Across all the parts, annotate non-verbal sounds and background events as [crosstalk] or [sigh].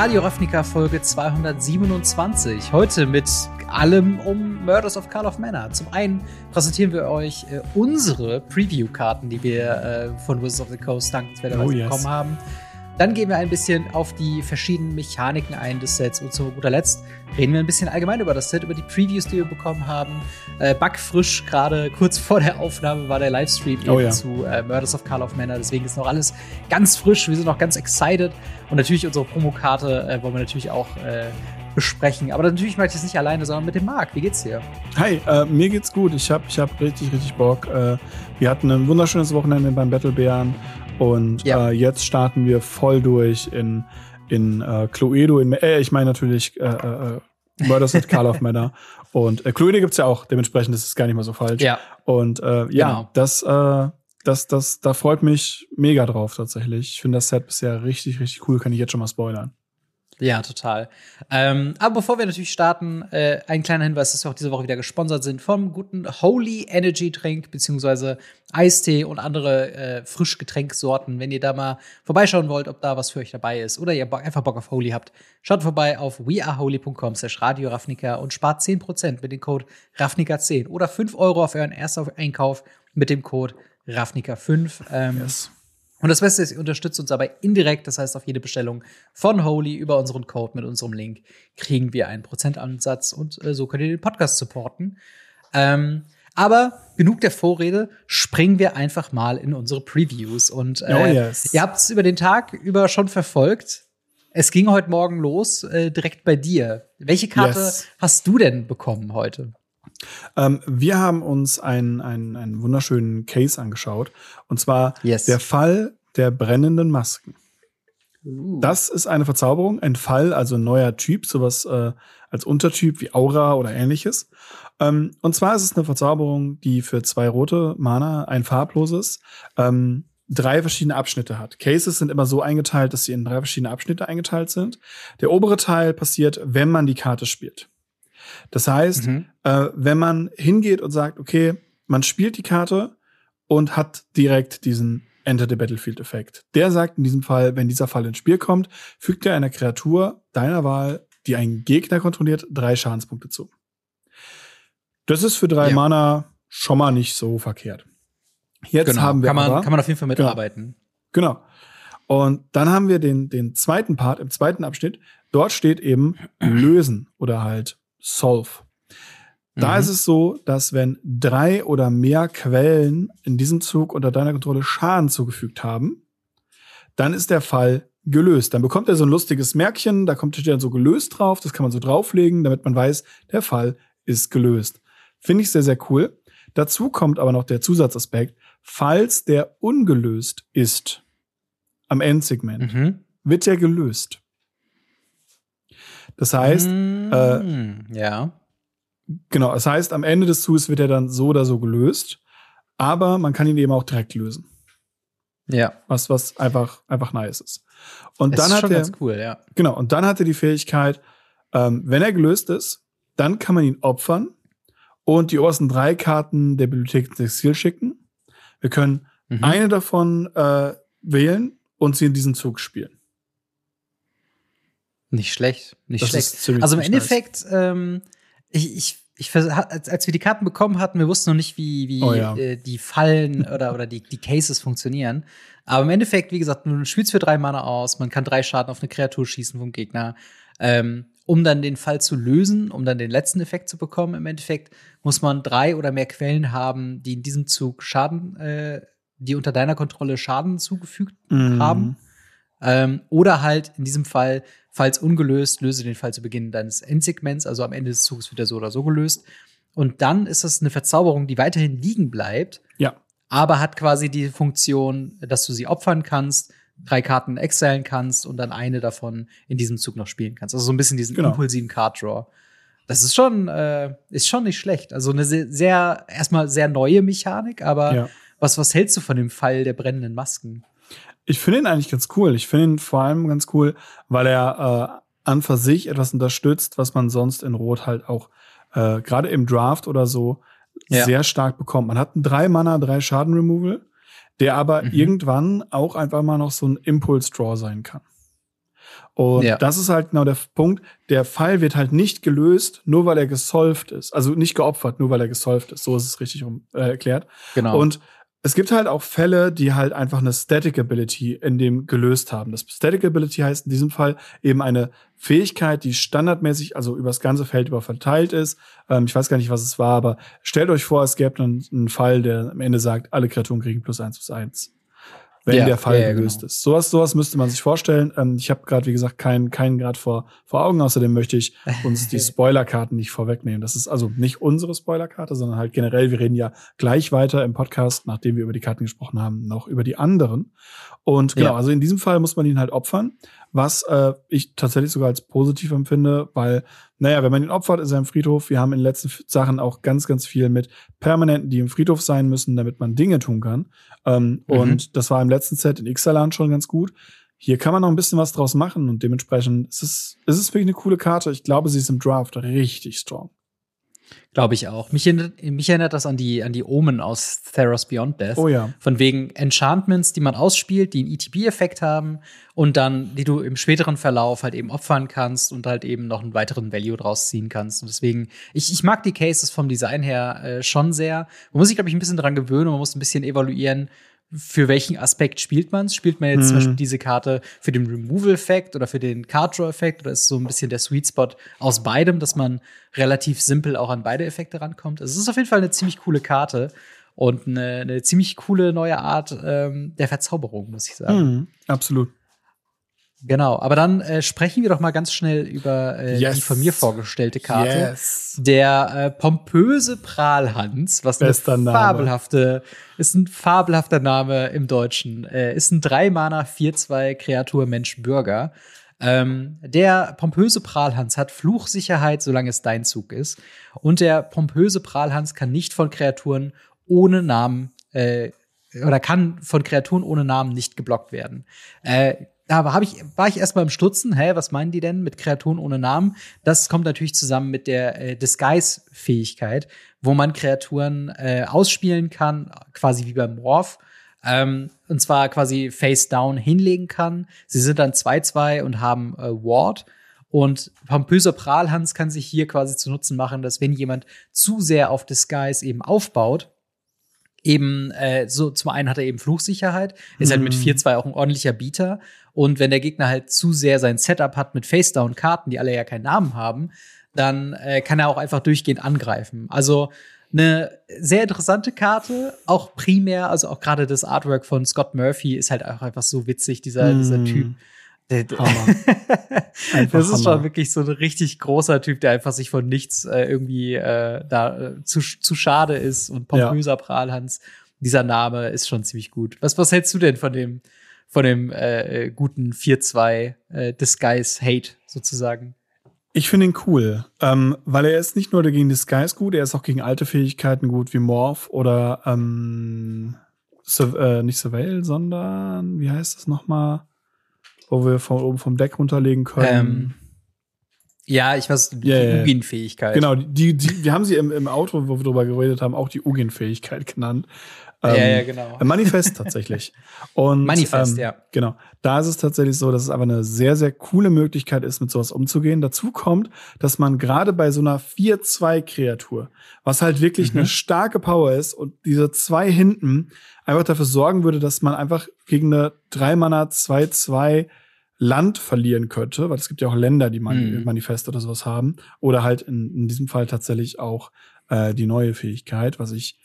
Radio Ravnica Folge 227. Heute mit allem um Murders of Carl of Manor. Zum einen präsentieren wir euch äh, unsere Preview-Karten, die wir äh, von Wizards of the Coast dankenswerterweise Oh, yes. bekommen haben. Dann gehen wir ein bisschen auf die verschiedenen Mechaniken ein des Sets und zu guter Letzt reden wir ein bisschen allgemein über das Set, über die Previews, die wir bekommen haben. Äh, backfrisch, gerade [laughs] kurz vor der Aufnahme war der Livestream Oh eben ja. zu äh, Murders of Carl of Manor, deswegen ist noch alles ganz frisch, wir sind noch ganz excited und natürlich unsere Promokarte äh, wollen wir natürlich auch äh, besprechen. Aber natürlich mache ich das nicht alleine, sondern mit dem Marc. Wie geht's dir? Hi, äh, mir geht's gut. Ich habe ich hab richtig, richtig Bock. Äh, wir hatten ein wunderschönes Wochenende beim Battlebären und Ja. äh, jetzt starten wir voll durch in, in äh, Cluedo. In, äh, ich meine natürlich äh, äh, Murders at Carl of Manor. [laughs] Und äh, Cluedo gibt's ja auch, dementsprechend ist es gar nicht mal so falsch. Ja. Und äh, ja, Genau. das, äh, das, das, da freut mich mega drauf tatsächlich. Ich finde das Set bisher richtig, richtig cool. Kann ich jetzt schon mal spoilern. Ja, total. Ähm, aber bevor wir natürlich starten, äh, ein kleiner Hinweis, dass wir auch diese Woche wieder gesponsert sind vom guten Holy Energy Drink beziehungsweise Eistee und andere äh, Frischgetränksorten. Wenn ihr da mal vorbeischauen wollt, ob da was für euch dabei ist oder ihr einfach Bock auf Holy habt, schaut vorbei auf weareholy.com slash Radio Ravnica und spart 10% mit dem Code Ravnica10 oder 5 Euro auf euren ersten Einkauf mit dem Code Ravnica5. Ähm, Yes. Und das Beste ist, ihr unterstützt uns dabei indirekt. Das heißt, auf jede Bestellung von Holy über unseren Code mit unserem Link kriegen wir einen Prozentansatz und äh, so könnt ihr den Podcast supporten. Ähm, aber genug der Vorrede, springen wir einfach mal in unsere Previews. Und äh, Oh, yes. ihr habt es über den Tag über schon verfolgt. Es ging heute Morgen los, äh, direkt bei dir. Welche Karte Yes. hast du denn bekommen heute? Ähm, wir haben uns einen, einen, einen wunderschönen Case angeschaut. Und zwar Yes. der Fall der brennenden Masken. Das ist eine Verzauberung, ein Fall, also ein neuer Typ, sowas äh, als Untertyp wie Aura oder ähnliches. Ähm, und zwar ist es eine Verzauberung, die für zwei rote Mana, ein farbloses, ähm, drei verschiedene Abschnitte hat. Cases sind immer so eingeteilt, dass sie in drei verschiedene Abschnitte eingeteilt sind. Der obere Teil passiert, wenn man die Karte spielt. Das heißt, Mhm. äh, wenn man hingeht und sagt, okay, man spielt die Karte und hat direkt diesen Enter the Battlefield-Effekt. Der sagt in diesem Fall, wenn dieser Fall ins Spiel kommt, fügt er einer Kreatur deiner Wahl, die einen Gegner kontrolliert, drei Schadenspunkte zu. Das ist für drei Ja. Mana schon mal nicht so verkehrt. Jetzt haben wir kann, man, aber, kann man auf jeden Fall Genau. mitarbeiten. Genau. Und dann haben wir den, den zweiten Part, im zweiten Abschnitt. Dort steht eben lösen oder halt solve. Da Mhm. ist es so, dass wenn drei oder mehr Quellen in diesem Zug unter deiner Kontrolle Schaden zugefügt haben, dann ist der Fall gelöst. Dann bekommt er so ein lustiges Märkchen, da kommt steht dann so gelöst drauf, das kann man so drauflegen, damit man weiß, der Fall ist gelöst. Finde ich sehr, sehr cool. Dazu kommt aber noch der Zusatzaspekt, falls der ungelöst ist am Endsegment, Mhm. wird er gelöst. Das heißt, äh, Mm, ja. Genau, das heißt, am Ende des Zuges wird er dann so oder so gelöst, aber man kann ihn eben auch direkt lösen. Ja. Was, was einfach, einfach nice ist. Und Das dann ist hat schon er, ganz cool, ja. genau, und dann hat er die Fähigkeit, ähm, wenn er gelöst ist, dann kann man ihn opfern und die obersten drei Karten der Bibliothek ins Exil schicken. Wir können Mhm. eine davon äh, wählen und sie in diesen Zug spielen. Nicht schlecht, nicht Das schlecht. Also im Endeffekt, ähm, ich, ich, ich als, als wir die Karten bekommen hatten, wir wussten noch nicht, wie, wie Oh ja. äh, die Fallen [laughs] oder, oder die, die Cases funktionieren. Aber im Endeffekt, wie gesagt, du spielst für drei Mana aus, man kann drei Schaden auf eine Kreatur schießen vom Gegner. Ähm, um dann den Fall zu lösen, um dann den letzten Effekt zu bekommen, im Endeffekt muss man drei oder mehr Quellen haben, die in diesem Zug Schaden, äh, die unter deiner Kontrolle Schaden zugefügt Mhm. haben. Ähm, oder halt in diesem Fall, falls ungelöst, löse den Fall zu Beginn deines Endsegments, also am Ende des Zuges wird er so oder so gelöst. Und dann ist das eine Verzauberung, die weiterhin liegen bleibt, Ja, aber hat quasi die Funktion, dass du sie opfern kannst, drei Karten exilen kannst und dann eine davon in diesem Zug noch spielen kannst. Also so ein bisschen diesen Genau. impulsiven Card Draw. Das ist schon, äh, ist schon nicht schlecht. Also eine sehr, sehr erstmal sehr neue Mechanik, aber ja. was, was hältst du von dem Fall der brennenden Masken? Ich finde ihn eigentlich ganz cool. Ich finde ihn vor allem ganz cool, weil er äh, an für sich etwas unterstützt, was man sonst in Rot halt auch äh, gerade im Draft oder so Ja. sehr stark bekommt. Man hat einen drei Mana, drei Schaden Removal, der aber Mhm. irgendwann auch einfach mal noch so ein Impuls Draw sein kann. Und ja. das ist halt genau der Punkt. Der Fall wird halt nicht gelöst, nur weil er gesolved ist. Also nicht geopfert, nur weil er gesolved ist. So ist es richtig um, äh, erklärt. Genau. Und es gibt halt auch Fälle, die halt einfach eine Static Ability in dem gelöst haben. Das Static Ability heißt in diesem Fall eben eine Fähigkeit, die standardmäßig, also über das ganze Feld über verteilt ist. Ähm, ich weiß gar nicht, was es war, aber stellt euch vor, es gäbe einen, einen Fall, der am Ende sagt, alle Kreaturen kriegen plus eins plus eins wenn ja, der Fall ja, gelöst genau. ist. Sowas, sowas müsste man sich vorstellen. Ähm, ich habe gerade, wie gesagt, keinen keinen gerade vor, vor Augen. Außerdem möchte ich uns die [laughs] Spoilerkarten nicht vorwegnehmen. Das ist also nicht unsere Spoilerkarte, sondern halt generell, wir reden ja gleich weiter im Podcast, nachdem wir über die Karten gesprochen haben, noch über die anderen. Und genau, ja. also in diesem Fall muss man ihn halt opfern, was äh, ich tatsächlich sogar als positiv empfinde, weil naja, wenn man ihn opfert, ist er im Friedhof. Wir haben in den letzten Sachen auch ganz, ganz viel mit Permanenten, die im Friedhof sein müssen, damit man Dinge tun kann. Ähm, mhm. Und das war im letzten Set in Ixalan schon ganz gut. Hier kann man noch ein bisschen was draus machen und dementsprechend ist es, ist es wirklich eine coole Karte. Ich glaube, sie ist im Draft richtig strong. Glaube ich auch. Mich erinnert, mich erinnert das an die, an die Omen aus Theros Beyond Death. Oh ja. Von wegen Enchantments, die man ausspielt, die einen ETB-Effekt haben und dann, die du im späteren Verlauf halt eben opfern kannst und halt eben noch einen weiteren Value draus ziehen kannst. Und deswegen, ich, ich mag die Cases vom Design her äh, schon sehr. Man muss sich, glaube ich, ein bisschen dran gewöhnen, man muss ein bisschen evaluieren, für welchen Aspekt spielt man es? Spielt man jetzt mhm. zum Beispiel diese Karte für den Removal-Effekt oder für den Card-Draw-Effekt oder ist so ein bisschen der Sweet Spot aus beidem, dass man relativ simpel auch an beide Effekte rankommt? Also es ist auf jeden Fall eine ziemlich coole Karte und eine, eine ziemlich coole neue Art ähm, der Verzauberung, muss ich sagen. Mhm, absolut. Genau, aber dann äh, sprechen wir doch mal ganz schnell über äh, yes. die von mir vorgestellte Karte. Yes. Der äh, pompöse Prahlhans, was Bester eine fabelhafte, ist ein fabelhafter Name im Deutschen. Äh, ist ein 3-Mana 4-2 Kreatur Mensch Bürger. Ähm, der pompöse Prahlhans hat Fluchsicherheit, solange es dein Zug ist. Und der pompöse Prahlhans kann nicht von Kreaturen ohne Namen äh, oder kann von Kreaturen ohne Namen nicht geblockt werden. Äh, da hab ich, war ich erstmal im Stutzen, hä, was meinen die denn mit Kreaturen ohne Namen? Das kommt natürlich zusammen mit der äh, Disguise-Fähigkeit, wo man Kreaturen äh, ausspielen kann, quasi wie beim Morph. Ähm, und zwar quasi face down hinlegen kann. Sie sind dann 2-2 und haben äh, Ward. Und pompöser Prahlhans kann sich hier quasi zu Nutzen machen, dass wenn jemand zu sehr auf Disguise eben aufbaut, eben äh, so zum einen hat er eben Fluchsicherheit, ist halt mit 4-2 mhm. auch ein ordentlicher Bieter und wenn der Gegner halt zu sehr sein Setup hat mit Face-Down-Karten, die alle ja keinen Namen haben, dann äh, kann er auch einfach durchgehend angreifen. Also eine sehr interessante Karte, auch primär, also auch gerade das Artwork von Scott Murphy ist halt auch einfach so witzig, dieser, mm. dieser Typ. [laughs] das ist schon wirklich so ein richtig großer Typ, der einfach sich von nichts äh, irgendwie äh, da äh, zu, zu schade ist und pompöser ja. Prahlhans. Dieser Name ist schon ziemlich gut. Was, was hältst du denn von dem, von dem äh, äh guten 4-2 äh, Disguise Hate sozusagen? Ich finde ihn cool, ähm, weil er ist nicht nur gegen Disguise gut, er ist auch gegen alte Fähigkeiten gut wie Morph oder ähm, Sur äh, nicht Surveil, sondern wie heißt das nochmal? wo wir von oben vom Deck runterlegen können. Ähm, ja, ich weiß, die yeah, Ugin-Fähigkeit. Genau, die, die, wir haben sie im, im Auto, wo wir drüber geredet haben, auch die Ugin-Fähigkeit genannt. Ähm, ja, ja, genau. Manifest tatsächlich. [laughs] Und, Manifest, ähm, ja. Genau. Da ist es tatsächlich so, dass es aber eine sehr, sehr coole Möglichkeit ist, mit sowas umzugehen. Dazu kommt, dass man gerade bei so einer 4-2-Kreatur, was halt wirklich mhm. eine starke Power ist und diese zwei hinten einfach dafür sorgen würde, dass man einfach gegen eine 3-Mana 2-2 Land verlieren könnte, weil es gibt ja auch Länder, die man mhm. Manifest oder sowas haben. Oder halt in, in diesem Fall tatsächlich auch äh, die neue Fähigkeit, was ich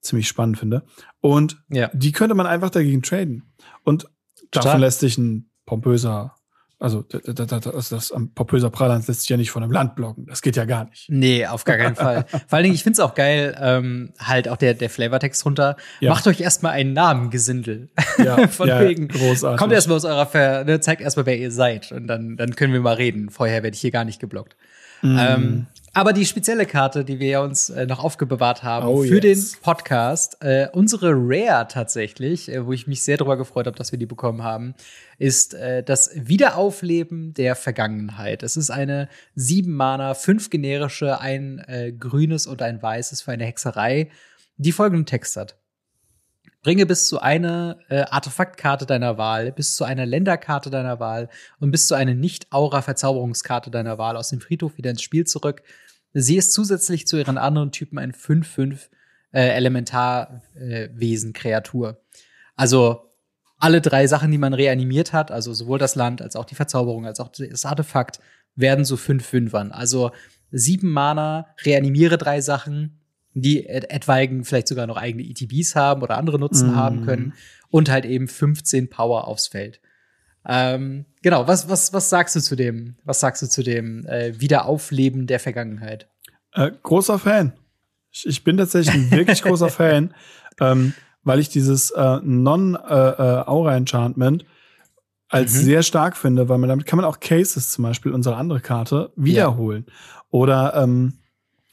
ziemlich spannend finde. Und ja. die könnte man einfach dagegen traden. Und davon Total. lässt sich ein pompöser, also das, das, das pompöser Praland lässt sich ja nicht von einem Land blocken. Das geht ja gar nicht. Nee, auf gar keinen Fall. [laughs] Vor allen Dingen, ich finde es auch geil, ähm, halt auch der, der Flavortext runter. Ja. Macht euch erstmal einen Namen, Gesindel. [laughs] Ja, von ja, wegen. Großartig. Kommt erstmal aus eurer Ver, ne, zeigt erstmal, wer ihr seid. Und dann, dann können wir mal reden. Vorher werde ich hier gar nicht geblockt. Mm. Ähm, aber die spezielle Karte, die wir uns äh, noch aufgebewahrt haben oh, für yes. den Podcast, äh, unsere Rare tatsächlich, äh, wo ich mich sehr darüber gefreut habe, dass wir die bekommen haben, ist äh, das Wiederaufleben der Vergangenheit. Es ist eine sieben Mana, fünf generische, ein äh, grünes und ein weißes für eine Hexerei, die folgenden Text hat. Bringe bis zu eine äh, Artefaktkarte deiner Wahl, bis zu einer Länderkarte deiner Wahl und bis zu einer Nicht-Aura-Verzauberungskarte deiner Wahl aus dem Friedhof wieder ins Spiel zurück. Sie ist zusätzlich zu ihren anderen Typen ein 5-5 äh, äh. Also alle drei Sachen, die man reanimiert hat, also sowohl das Land als auch die Verzauberung, als auch das Artefakt, werden so 5-5ern. Also sieben Mana, reanimiere drei Sachen, die et etwaigen vielleicht sogar noch eigene ETBs haben oder andere Nutzen mm. haben können und halt eben 15 Power aufs Feld. Ähm, genau, was, was, was sagst du zu dem, was sagst du zu dem äh, Wiederaufleben der Vergangenheit? Äh, großer Fan. Ich, ich, bin tatsächlich ein wirklich großer [laughs] Fan, ähm, weil ich dieses äh, Non-Aura-Enchantment äh, äh, als mhm. sehr stark finde, weil man damit kann man auch Cases zum Beispiel, unsere andere Karte, wiederholen. Ja. Oder ähm,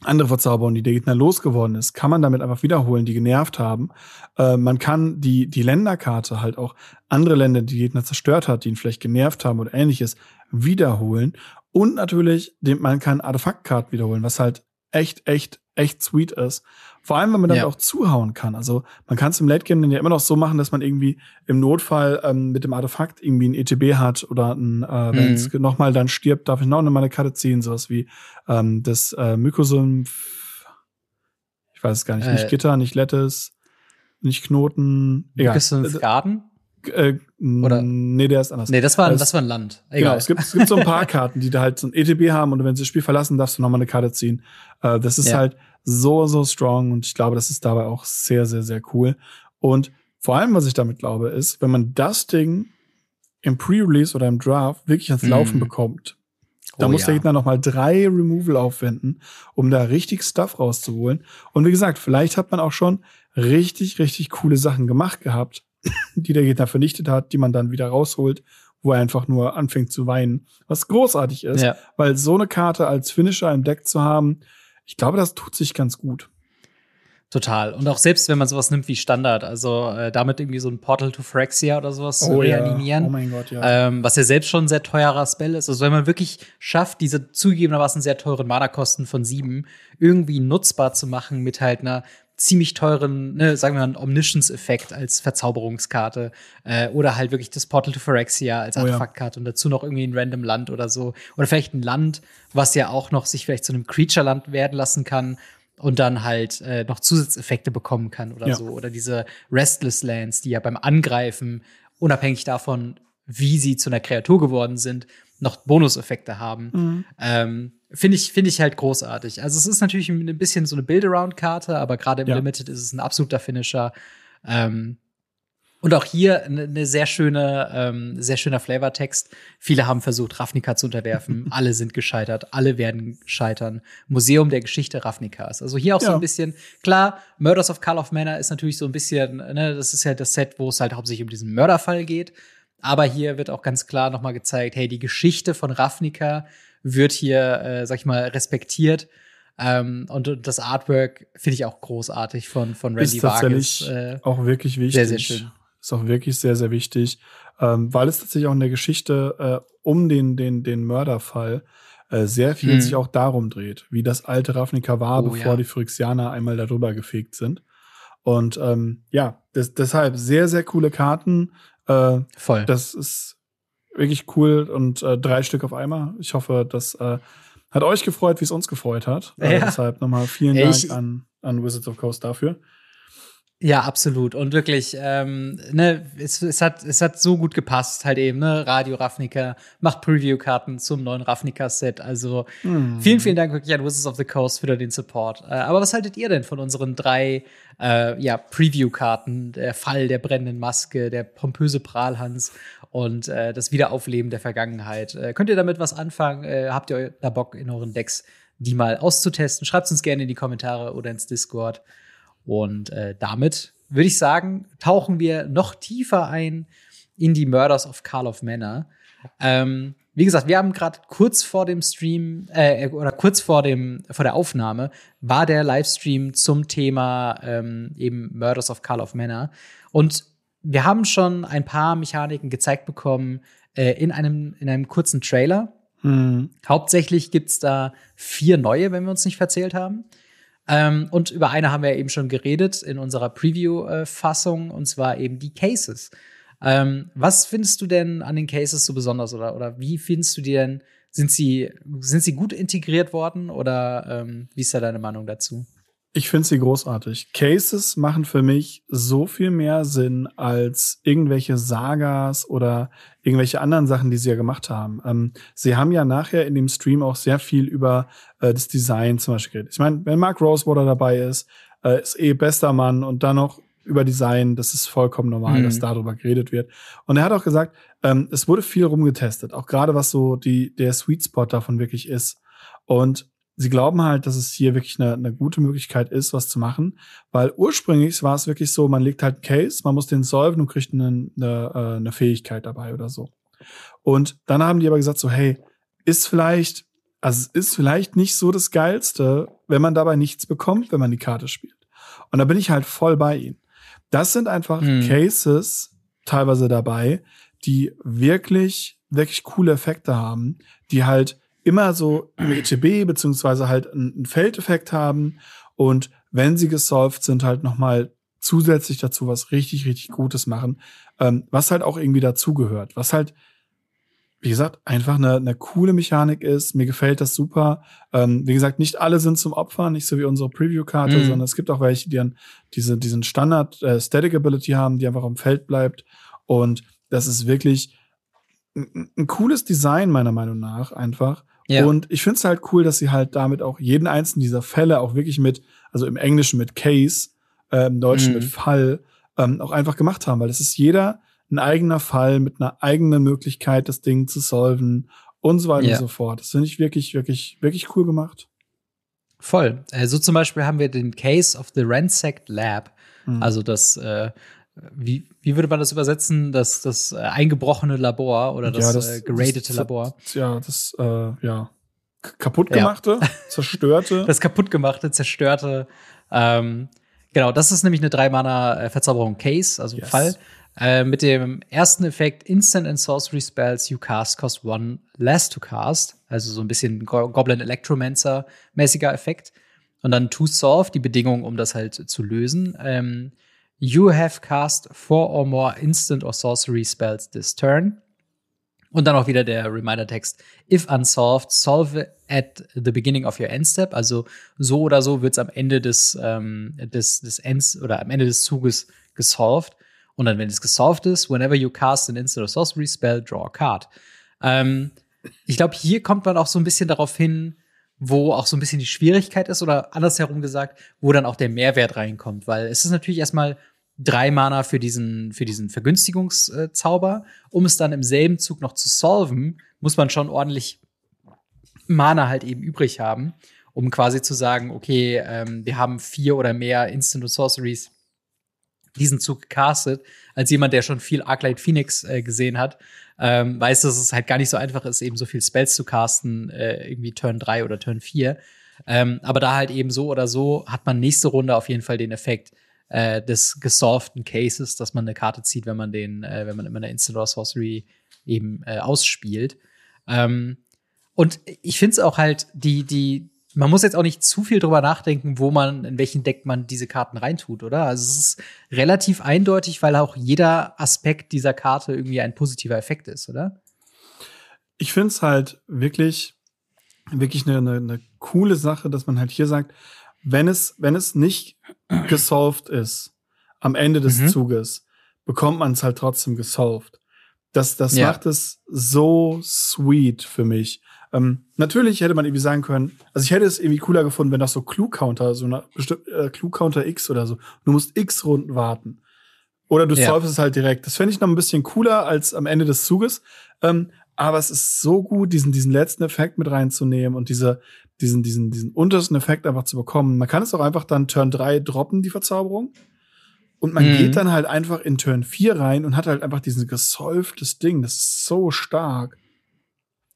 andere Verzauberungen, die der Gegner losgeworden ist, kann man damit einfach wiederholen, die genervt haben. Äh, man kann die, die Länderkarte halt auch andere Länder, die Gegner zerstört hat, die ihn vielleicht genervt haben oder ähnliches, wiederholen. Und natürlich, man kann Artefaktkarten wiederholen, was halt echt, echt, echt sweet ist. Vor allem, wenn man damit ja. auch zuhauen kann. Also man kann es im Late Game dann ja immer noch so machen, dass man irgendwie im Notfall ähm, mit dem Artefakt irgendwie ein ETB hat oder ein, äh, wenn es mhm. nochmal dann stirbt, darf ich noch eine Karte ziehen, sowas wie ähm, das äh, Mykosymph, ich weiß es gar nicht, äh, nicht Gitter, nicht Lettes, nicht Knoten. Mykosymph Garden? Äh, Oder? Nee, der ist anders. Nee, das war, ein, das war ein Land. Egal. Genau, es gibt, es gibt so ein paar [laughs] Karten, die da halt so ein ETB haben und wenn sie das Spiel verlassen, darfst du nochmal eine Karte ziehen. Äh, das ist ja. halt so, so strong und ich glaube, das ist dabei auch sehr, sehr, sehr cool. Und vor allem, was ich damit glaube, ist, wenn man das Ding im Pre-Release oder im Draft wirklich ans Laufen mm. bekommt, da oh, muss ja. der Gegner noch mal drei Removal aufwenden, um da richtig Stuff rauszuholen. Und wie gesagt, vielleicht hat man auch schon richtig, richtig coole Sachen gemacht gehabt, [laughs] die der Gegner vernichtet hat, die man dann wieder rausholt, wo er einfach nur anfängt zu weinen. Was großartig ist, ja. weil so eine Karte als Finisher im Deck zu haben, ich glaube, das tut sich ganz gut. Total. Und auch selbst wenn man sowas nimmt wie Standard, also äh, damit irgendwie so ein Portal to Phyrexia oder sowas oh, zu reanimieren. Ja. Oh mein Gott, ja. Ähm, was ja selbst schon ein sehr teurer Spell ist. Also wenn man wirklich schafft, diese zugegebenermaßen sehr teuren Mana-Kosten von sieben irgendwie nutzbar zu machen mit halt einer ziemlich teuren, ne, sagen wir mal, Omniscience-Effekt als Verzauberungskarte äh, oder halt wirklich das Portal to Phyrexia als Artefaktkarte oh, ja. und dazu noch irgendwie ein random Land oder so oder vielleicht ein Land, was ja auch noch sich vielleicht zu einem Creature-Land werden lassen kann und dann halt äh, noch Zusatzeffekte bekommen kann oder ja. so oder diese Restless Lands, die ja beim Angreifen unabhängig davon, wie sie zu einer Kreatur geworden sind, noch Bonuseffekte haben. Mhm. Ähm, Finde ich, finde ich halt großartig. Also es ist natürlich ein bisschen so eine Build-Around-Karte, aber gerade im ja. Limited ist es ein absoluter Finisher. Ähm, und auch hier eine ne sehr schöne, ähm, sehr schöner Flavortext. Viele haben versucht, Ravnica zu unterwerfen. [laughs] alle sind gescheitert. Alle werden scheitern. Museum der Geschichte Ravnikas. Also hier auch ja. so ein bisschen, klar, Murders of Call of Manor ist natürlich so ein bisschen, ne, das ist ja das Set, wo es halt hauptsächlich um diesen Mörderfall geht. Aber hier wird auch ganz klar nochmal gezeigt, hey, die Geschichte von Ravnica wird hier, äh, sag ich mal, respektiert. Ähm, und, das Artwork finde ich auch großartig von, von Randy Ist tatsächlich Vargas, äh, auch wirklich wichtig. Sehr, sehr schön. Ist auch wirklich sehr, sehr wichtig, ähm, weil es tatsächlich auch in der Geschichte äh, um den, den, den Mörderfall äh, sehr viel hm. sich auch darum dreht, wie das alte Ravnica war, oh, bevor ja. die Phyrexianer einmal darüber gefegt sind. Und ähm, ja, das, deshalb sehr, sehr coole Karten. Äh, Voll. Das ist wirklich cool und äh, drei Stück auf einmal. Ich hoffe, das äh, hat euch gefreut, wie es uns gefreut hat. Äh, ja. deshalb nochmal vielen Dank ich, an, an Wizards of Coast dafür. Ja, absolut. Und wirklich, ähm, ne, es, es, hat, es hat so gut gepasst, halt eben, ne, Radio Ravnica macht Preview-Karten zum neuen Ravnica-Set. Also mm. vielen, vielen Dank wirklich an Wizards of the Coast für den Support. Äh, aber was haltet ihr denn von unseren drei äh, ja, Preview-Karten? Der Fall der brennenden Maske, der pompöse Prahlhans und äh, das Wiederaufleben der Vergangenheit. Äh, könnt ihr damit was anfangen? Äh, habt ihr da Bock in euren Decks, die mal auszutesten? Schreibt uns gerne in die Kommentare oder ins Discord. Und äh, damit würde ich sagen, tauchen wir noch tiefer ein in die Murders of Carl of Manor. Ähm, wie gesagt, wir haben gerade kurz vor dem Stream äh, oder kurz vor dem vor der Aufnahme war der Livestream zum Thema ähm, eben Murders of Carl of Manor und wir haben schon ein paar Mechaniken gezeigt bekommen äh, in, einem, in einem kurzen Trailer. Mhm. Hauptsächlich gibt's da vier neue, wenn wir uns nicht verzählt haben. Ähm, und über eine haben wir eben schon geredet in unserer Preview-Fassung, und zwar eben die Cases. Ähm, was findest du denn an den Cases so besonders oder, oder wie findest du die denn? Sind sie, sind sie gut integriert worden oder ähm, wie ist da deine Meinung dazu? Ich finde sie großartig. Cases machen für mich so viel mehr Sinn als irgendwelche Sagas oder irgendwelche anderen Sachen, die sie ja gemacht haben. Ähm, sie haben ja nachher in dem Stream auch sehr viel über äh, das Design zum Beispiel geredet. Ich meine, wenn Mark Rosewater dabei ist, äh, ist eh bester Mann und dann noch über Design, das ist vollkommen normal, mhm. dass darüber geredet wird. Und er hat auch gesagt, ähm, es wurde viel rumgetestet, auch gerade was so die, der Sweet Spot davon wirklich ist. Und sie glauben halt, dass es hier wirklich eine, eine gute Möglichkeit ist, was zu machen, weil ursprünglich war es wirklich so, man legt halt einen Case, man muss den solven und kriegt eine, eine, äh, eine Fähigkeit dabei oder so. Und dann haben die aber gesagt so, hey, ist vielleicht, also es ist vielleicht nicht so das Geilste, wenn man dabei nichts bekommt, wenn man die Karte spielt. Und da bin ich halt voll bei ihnen. Das sind einfach hm. Cases teilweise dabei, die wirklich, wirklich coole Effekte haben, die halt immer so im ETB beziehungsweise halt einen Feldeffekt haben und wenn sie gesolved sind, halt nochmal zusätzlich dazu was richtig, richtig Gutes machen, ähm, was halt auch irgendwie dazugehört, was halt, wie gesagt, einfach eine, eine coole Mechanik ist. Mir gefällt das super. Ähm, wie gesagt, nicht alle sind zum Opfer, nicht so wie unsere Preview-Karte, mhm. sondern es gibt auch welche, die dann diese, diesen Standard äh, Static Ability haben, die einfach am Feld bleibt. Und das ist wirklich ein, ein cooles Design, meiner Meinung nach, einfach. Ja. Und ich finde es halt cool, dass sie halt damit auch jeden einzelnen dieser Fälle auch wirklich mit, also im Englischen mit Case, äh, im Deutschen mhm. mit Fall, ähm, auch einfach gemacht haben, weil es ist jeder ein eigener Fall mit einer eigenen Möglichkeit, das Ding zu solven und so weiter ja. und so fort. Das finde ich wirklich, wirklich, wirklich cool gemacht. Voll. So also zum Beispiel haben wir den Case of the Ransacked Lab, mhm. also das äh, wie, wie würde man das übersetzen? Das, das äh, eingebrochene Labor oder das, ja, das äh, geratete das, Labor? Ja, das, äh, ja. Kaputtgemachte, ja. [laughs] zerstörte. Das kaputtgemachte, zerstörte. Ähm, genau, das ist nämlich eine Drei-Mana-Verzauberung Case, also yes. Fall. Äh, mit dem ersten Effekt Instant and Sorcery Spells you cast cost one less to cast. Also so ein bisschen Goblin Electromancer mäßiger Effekt. Und dann to solve, die Bedingung, um das halt zu lösen. Ähm, You have cast four or more instant or sorcery spells this turn. Und dann auch wieder der Reminder-Text. If unsolved, solve at the beginning of your end step. Also so oder so wird es am Ende des, ähm, des, des Ends oder am Ende des Zuges gesolved. Und dann, wenn es gesolved ist, whenever you cast an instant or sorcery spell, draw a card. Ähm, ich glaube, hier kommt man auch so ein bisschen darauf hin, wo auch so ein bisschen die Schwierigkeit ist oder andersherum gesagt, wo dann auch der Mehrwert reinkommt. Weil es ist natürlich erstmal drei Mana für diesen, für diesen Vergünstigungszauber. Um es dann im selben Zug noch zu solven, muss man schon ordentlich Mana halt eben übrig haben, um quasi zu sagen, okay, ähm, wir haben vier oder mehr Instant Sorceries diesen Zug gecastet, als jemand, der schon viel Arclight Phoenix äh, gesehen hat, ähm, weiß, dass es halt gar nicht so einfach ist, eben so viel Spells zu casten, äh, irgendwie Turn 3 oder Turn 4. Ähm, aber da halt eben so oder so hat man nächste Runde auf jeden Fall den Effekt, äh, des gesolvten Cases, dass man eine Karte zieht, wenn man den, äh, wenn man immer eine Instant or Sorcery eben äh, ausspielt. Ähm, und ich finde es auch halt, die, die, man muss jetzt auch nicht zu viel drüber nachdenken, wo man, in welchen Deck man diese Karten reintut, oder? Also es ist relativ eindeutig, weil auch jeder Aspekt dieser Karte irgendwie ein positiver Effekt ist, oder? Ich finde es halt wirklich, wirklich eine, eine, eine coole Sache, dass man halt hier sagt, wenn es, wenn es nicht gesolved ist am Ende des mhm. Zuges, bekommt man es halt trotzdem gesolved. Das, das ja. macht es so sweet für mich. Ähm, natürlich hätte man irgendwie sagen können, also ich hätte es irgendwie cooler gefunden, wenn das so Clue-Counter, so eine bestimmte äh, Clue-Counter X oder so. Du musst X Runden warten. Oder du ja. es halt direkt. Das fände ich noch ein bisschen cooler als am Ende des Zuges. Ähm, aber es ist so gut, diesen, diesen letzten Effekt mit reinzunehmen und diese, diesen, diesen, diesen untersten Effekt einfach zu bekommen. Man kann es auch einfach dann Turn 3 droppen, die Verzauberung. Und man mhm. geht dann halt einfach in Turn 4 rein und hat halt einfach diesen gesolftes Ding. Das ist so stark.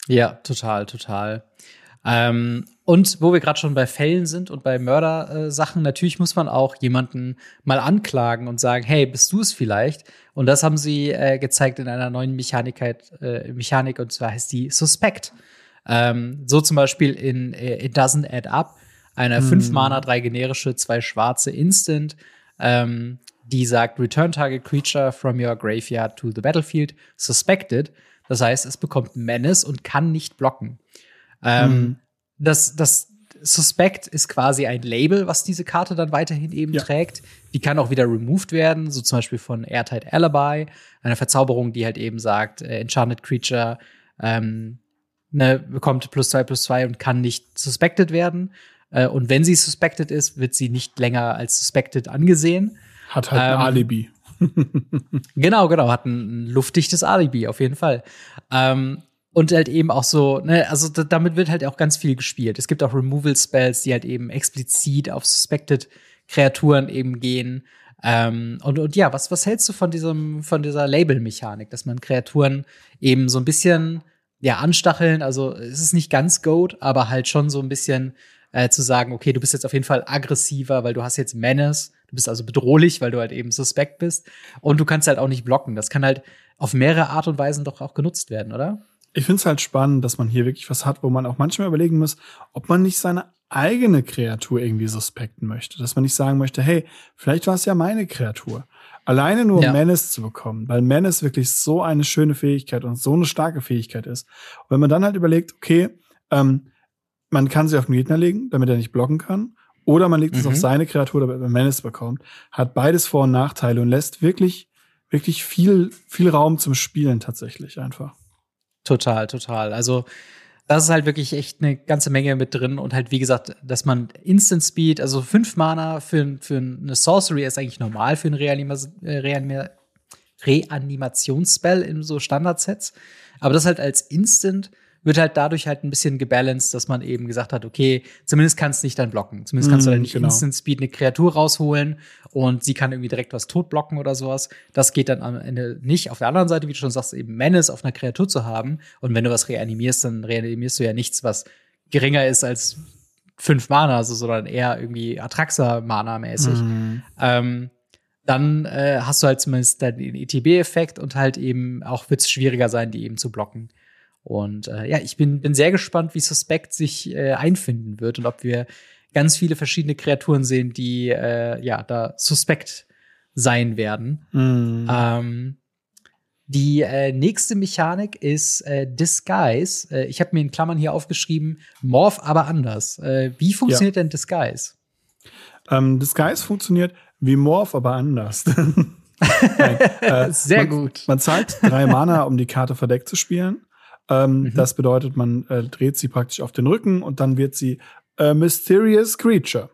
Ja, total, total. Ähm, und wo wir gerade schon bei Fällen sind und bei Mördersachen, äh, natürlich muss man auch jemanden mal anklagen und sagen, hey, bist du es vielleicht? Und das haben sie äh, gezeigt in einer neuen Mechanikheit, äh, Mechanik, und zwar heißt die Suspect. Ähm, so zum Beispiel in äh, It Doesn't Add Up. Eine 5 Mana, drei generische, zwei schwarze Instant, ähm, die sagt, Return Target Creature from your graveyard to the battlefield, suspected. Das heißt, es bekommt Menace und kann nicht blocken. Ähm, Mhm. das, das Suspect ist quasi ein Label, was diese Karte dann weiterhin eben Ja. trägt. Die kann auch wieder removed werden, so zum Beispiel von Airtight Alibi, eine Verzauberung, die halt eben sagt, äh, Enchanted Creature ähm, ne, bekommt plus zwei plus zwei und kann nicht suspected werden. Äh, und wenn sie suspected ist, wird sie nicht länger als suspected angesehen. Hat halt Ähm, ein Alibi. [laughs] Genau, genau, hat ein, ein luftdichtes Alibi, auf jeden Fall. Ähm, und halt eben auch so, ne, also da, damit wird halt auch ganz viel gespielt. Es gibt auch Removal-Spells, die halt eben explizit auf Suspected Kreaturen eben gehen. Ähm, und, und ja, was, was hältst du von diesem, von dieser Label-Mechanik, dass man Kreaturen eben so ein bisschen, ja, anstacheln? Also, es ist nicht ganz Goat, aber halt schon so ein bisschen äh, zu sagen, okay, du bist jetzt auf jeden Fall aggressiver, weil du hast jetzt Menace. Du bist also bedrohlich, weil du halt eben suspekt bist. Und du kannst halt auch nicht blocken. Das kann halt auf mehrere Art und Weisen doch auch genutzt werden, oder? Ich finde es halt spannend, dass man hier wirklich was hat, wo man auch manchmal überlegen muss, ob man nicht seine eigene Kreatur irgendwie suspekten möchte. Dass man nicht sagen möchte, hey, vielleicht war es ja meine Kreatur. Alleine nur Ja. Menace zu bekommen, weil Menace wirklich so eine schöne Fähigkeit und so eine starke Fähigkeit ist. Und wenn man dann halt überlegt, okay, ähm, man kann sie auf den Gegner legen, damit er nicht blocken kann, oder man legt es Mhm. auf seine Kreatur, damit man Menace bekommt, hat beides Vor- und Nachteile und lässt wirklich, wirklich viel, viel Raum zum Spielen tatsächlich einfach. Total, total. Also, das ist halt wirklich echt eine ganze Menge mit drin und halt, wie gesagt, dass man Instant Speed, also fünf Mana für, für eine Sorcery ist eigentlich normal für ein Reanima äh, Reanima Reanimationsspell in so Standardsets. Aber das halt als Instant wird halt dadurch halt ein bisschen gebalanced, dass man eben gesagt hat, okay, zumindest kannst du nicht dann blocken. Zumindest kannst du Mm, dann nicht genau. Instant Speed eine Kreatur rausholen und sie kann irgendwie direkt was tot blocken oder sowas. Das geht dann am Ende nicht. Auf der anderen Seite, wie du schon sagst, eben Menace auf einer Kreatur zu haben. Und wenn du was reanimierst, dann reanimierst du ja nichts, was geringer ist als fünf Mana, also, sondern eher irgendwie Atraxa-Mana-mäßig. Mhm. Ähm, dann äh, hast du halt zumindest den ETB-Effekt und halt eben auch wird es schwieriger sein, die eben zu blocken. Und äh, ja, ich bin, bin sehr gespannt, wie Suspect sich äh, einfinden wird und ob wir ganz viele verschiedene Kreaturen sehen, die äh, ja da suspekt sein werden. Mhm. Ähm, die äh, nächste Mechanik ist äh, Disguise. Äh, ich habe mir in Klammern hier aufgeschrieben, Morph aber anders. Äh, wie funktioniert denn Disguise? Ähm, Disguise funktioniert wie Morph, aber anders. [laughs] Nein, [laughs] äh, Sehr man, gut. Man zahlt drei Mana, um die Karte verdeckt zu spielen. Ähm, Mhm. Das bedeutet, man äh, dreht sie praktisch auf den Rücken und dann wird sie äh, Mysterious Creature.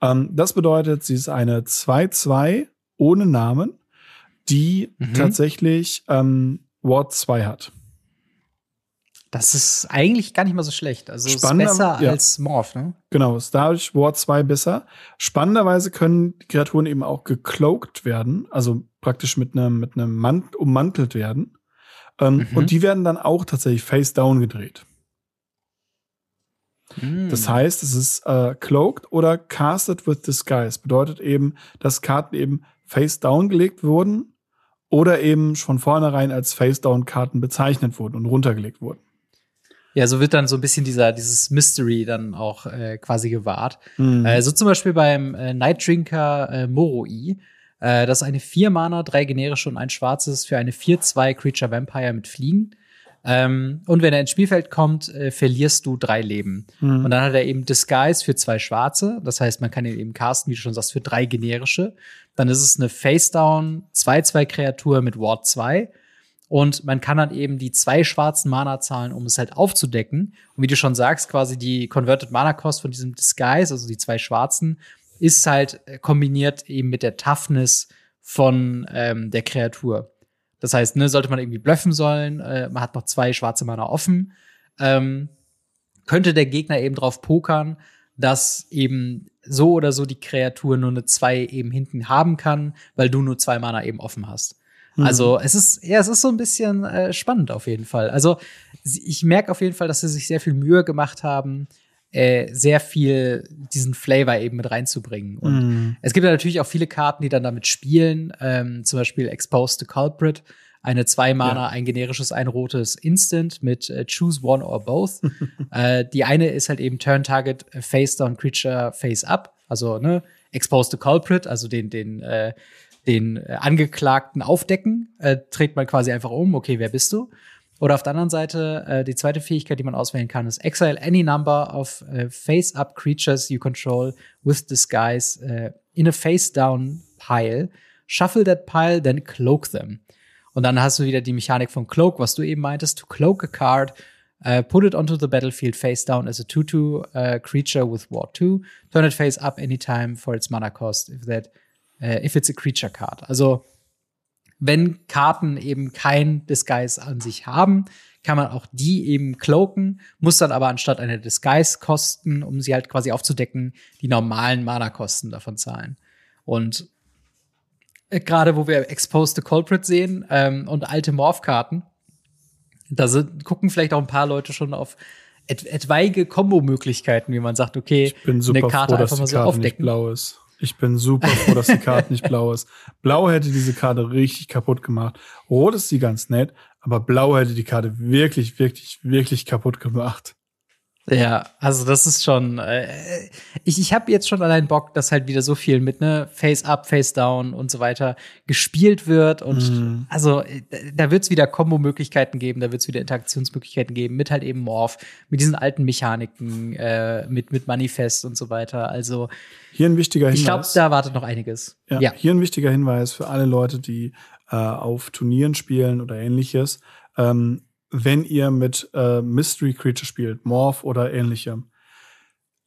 Ähm, das bedeutet, sie ist eine 2-2 ohne Namen, die Mhm. tatsächlich ähm, Ward 2 hat. Das ist eigentlich gar nicht mal so schlecht. Also ist Spannender- besser ja. als Morph, ne? Genau, ist dadurch Ward 2 besser. Spannenderweise können die Kreaturen eben auch gecloaked werden, also praktisch mit einem mit einem Mant ummantelt werden. Ähm, Mhm. Und die werden dann auch tatsächlich face down gedreht. Hm. Das heißt, es ist äh, cloaked oder casted with disguise. Bedeutet eben, dass Karten eben face down gelegt wurden oder eben von vornherein als face down Karten bezeichnet wurden und runtergelegt wurden. Ja, so wird dann so ein bisschen dieser, dieses Mystery dann auch äh, quasi gewahrt. Mhm. Äh, so zum Beispiel beim äh, Night Drinker äh, Moroi. Äh, das ist eine 4 Mana, drei generische und ein schwarzes für eine 4-2 Creature Vampire mit Fliegen. Ähm, und wenn er ins Spielfeld kommt, äh, verlierst du drei Leben. Mhm. Und dann hat er eben Disguise für zwei schwarze. Das heißt, man kann ihn eben casten, wie du schon sagst, für drei generische. Dann ist es eine Face-Down 2-2-Kreatur mit Ward 2. Und man kann dann eben die zwei schwarzen Mana zahlen, um es halt aufzudecken. Und wie du schon sagst, quasi die Converted Mana Cost von diesem Disguise, also die zwei schwarzen, ist halt äh, kombiniert eben mit der Toughness von ähm, der Kreatur. Das heißt, ne, sollte man irgendwie bluffen sollen, äh, man hat noch zwei schwarze Mana offen, ähm, könnte der Gegner eben drauf pokern, dass eben so oder so die Kreatur nur eine zwei eben hinten haben kann, weil du nur zwei Mana eben offen hast. Mhm. Also es ist, ja, es ist so ein bisschen äh, spannend auf jeden Fall. Also ich merke auf jeden Fall, dass sie sich sehr viel Mühe gemacht haben, äh, sehr viel diesen Flavor eben mit reinzubringen. Und Mhm. es gibt ja natürlich auch viele Karten, die dann damit spielen, ähm, zum Beispiel Exposed to Culprit. eine zwei Mana, ja. ein generisches, ein rotes Instant mit äh, Choose One or Both. [laughs] äh, die eine ist halt eben Turn Target äh, Face Down Creature Face Up, also ne, Expose the Culprit, also den den äh, den äh, Angeklagten aufdecken, äh, trägt man quasi einfach um, okay, wer bist du? Oder auf der anderen Seite, äh, die zweite Fähigkeit, die man auswählen kann, ist Exile any number of äh, face-up creatures you control with disguise äh, in a face-down pile. Shuffle that pile, then cloak them. Und dann hast du wieder die Mechanik von Cloak, was du eben meintest, to cloak a card, uh, put it onto the battlefield face down as a 2-2 uh, creature with Ward 2, turn it face up anytime for its mana cost, if that, uh, if it's a creature card. Also wenn Karten eben kein Disguise an sich haben, kann man auch die eben cloaken, muss dann aber anstatt eine Disguise kosten, um sie halt quasi aufzudecken, die normalen Mana-Kosten davon zahlen. Und äh, gerade wo wir Exposed to Culprit sehen ähm, und alte Morph-Karten, da sind, gucken vielleicht auch ein paar Leute schon auf et etwaige Kombo-Möglichkeiten, wie man sagt, okay, eine Karte froh, einfach mal so aufdecken. blau ist. Ich bin super froh, dass die [laughs] Karte nicht blau ist. Blau hätte diese Karte richtig kaputt gemacht. Rot ist sie ganz nett, aber blau hätte die Karte wirklich, wirklich, wirklich kaputt gemacht. Ja, also das ist schon. Äh, ich ich habe jetzt schon allein Bock, dass halt wieder so viel mit ne Face up, Face down und so weiter gespielt wird und mm. also äh, da wird's wieder Kombo-Möglichkeiten geben, da wird's wieder Interaktionsmöglichkeiten geben mit halt eben Morph, mit diesen alten Mechaniken, äh, mit mit Manifest und so weiter. Also hier ein wichtiger Hinweis. Ich glaube, da wartet noch einiges. Ja, ja, Hier ein wichtiger Hinweis für alle Leute, die äh, auf Turnieren spielen oder ähnliches. Ähm, wenn ihr mit äh, Mystery Creature spielt, Morph oder ähnlichem,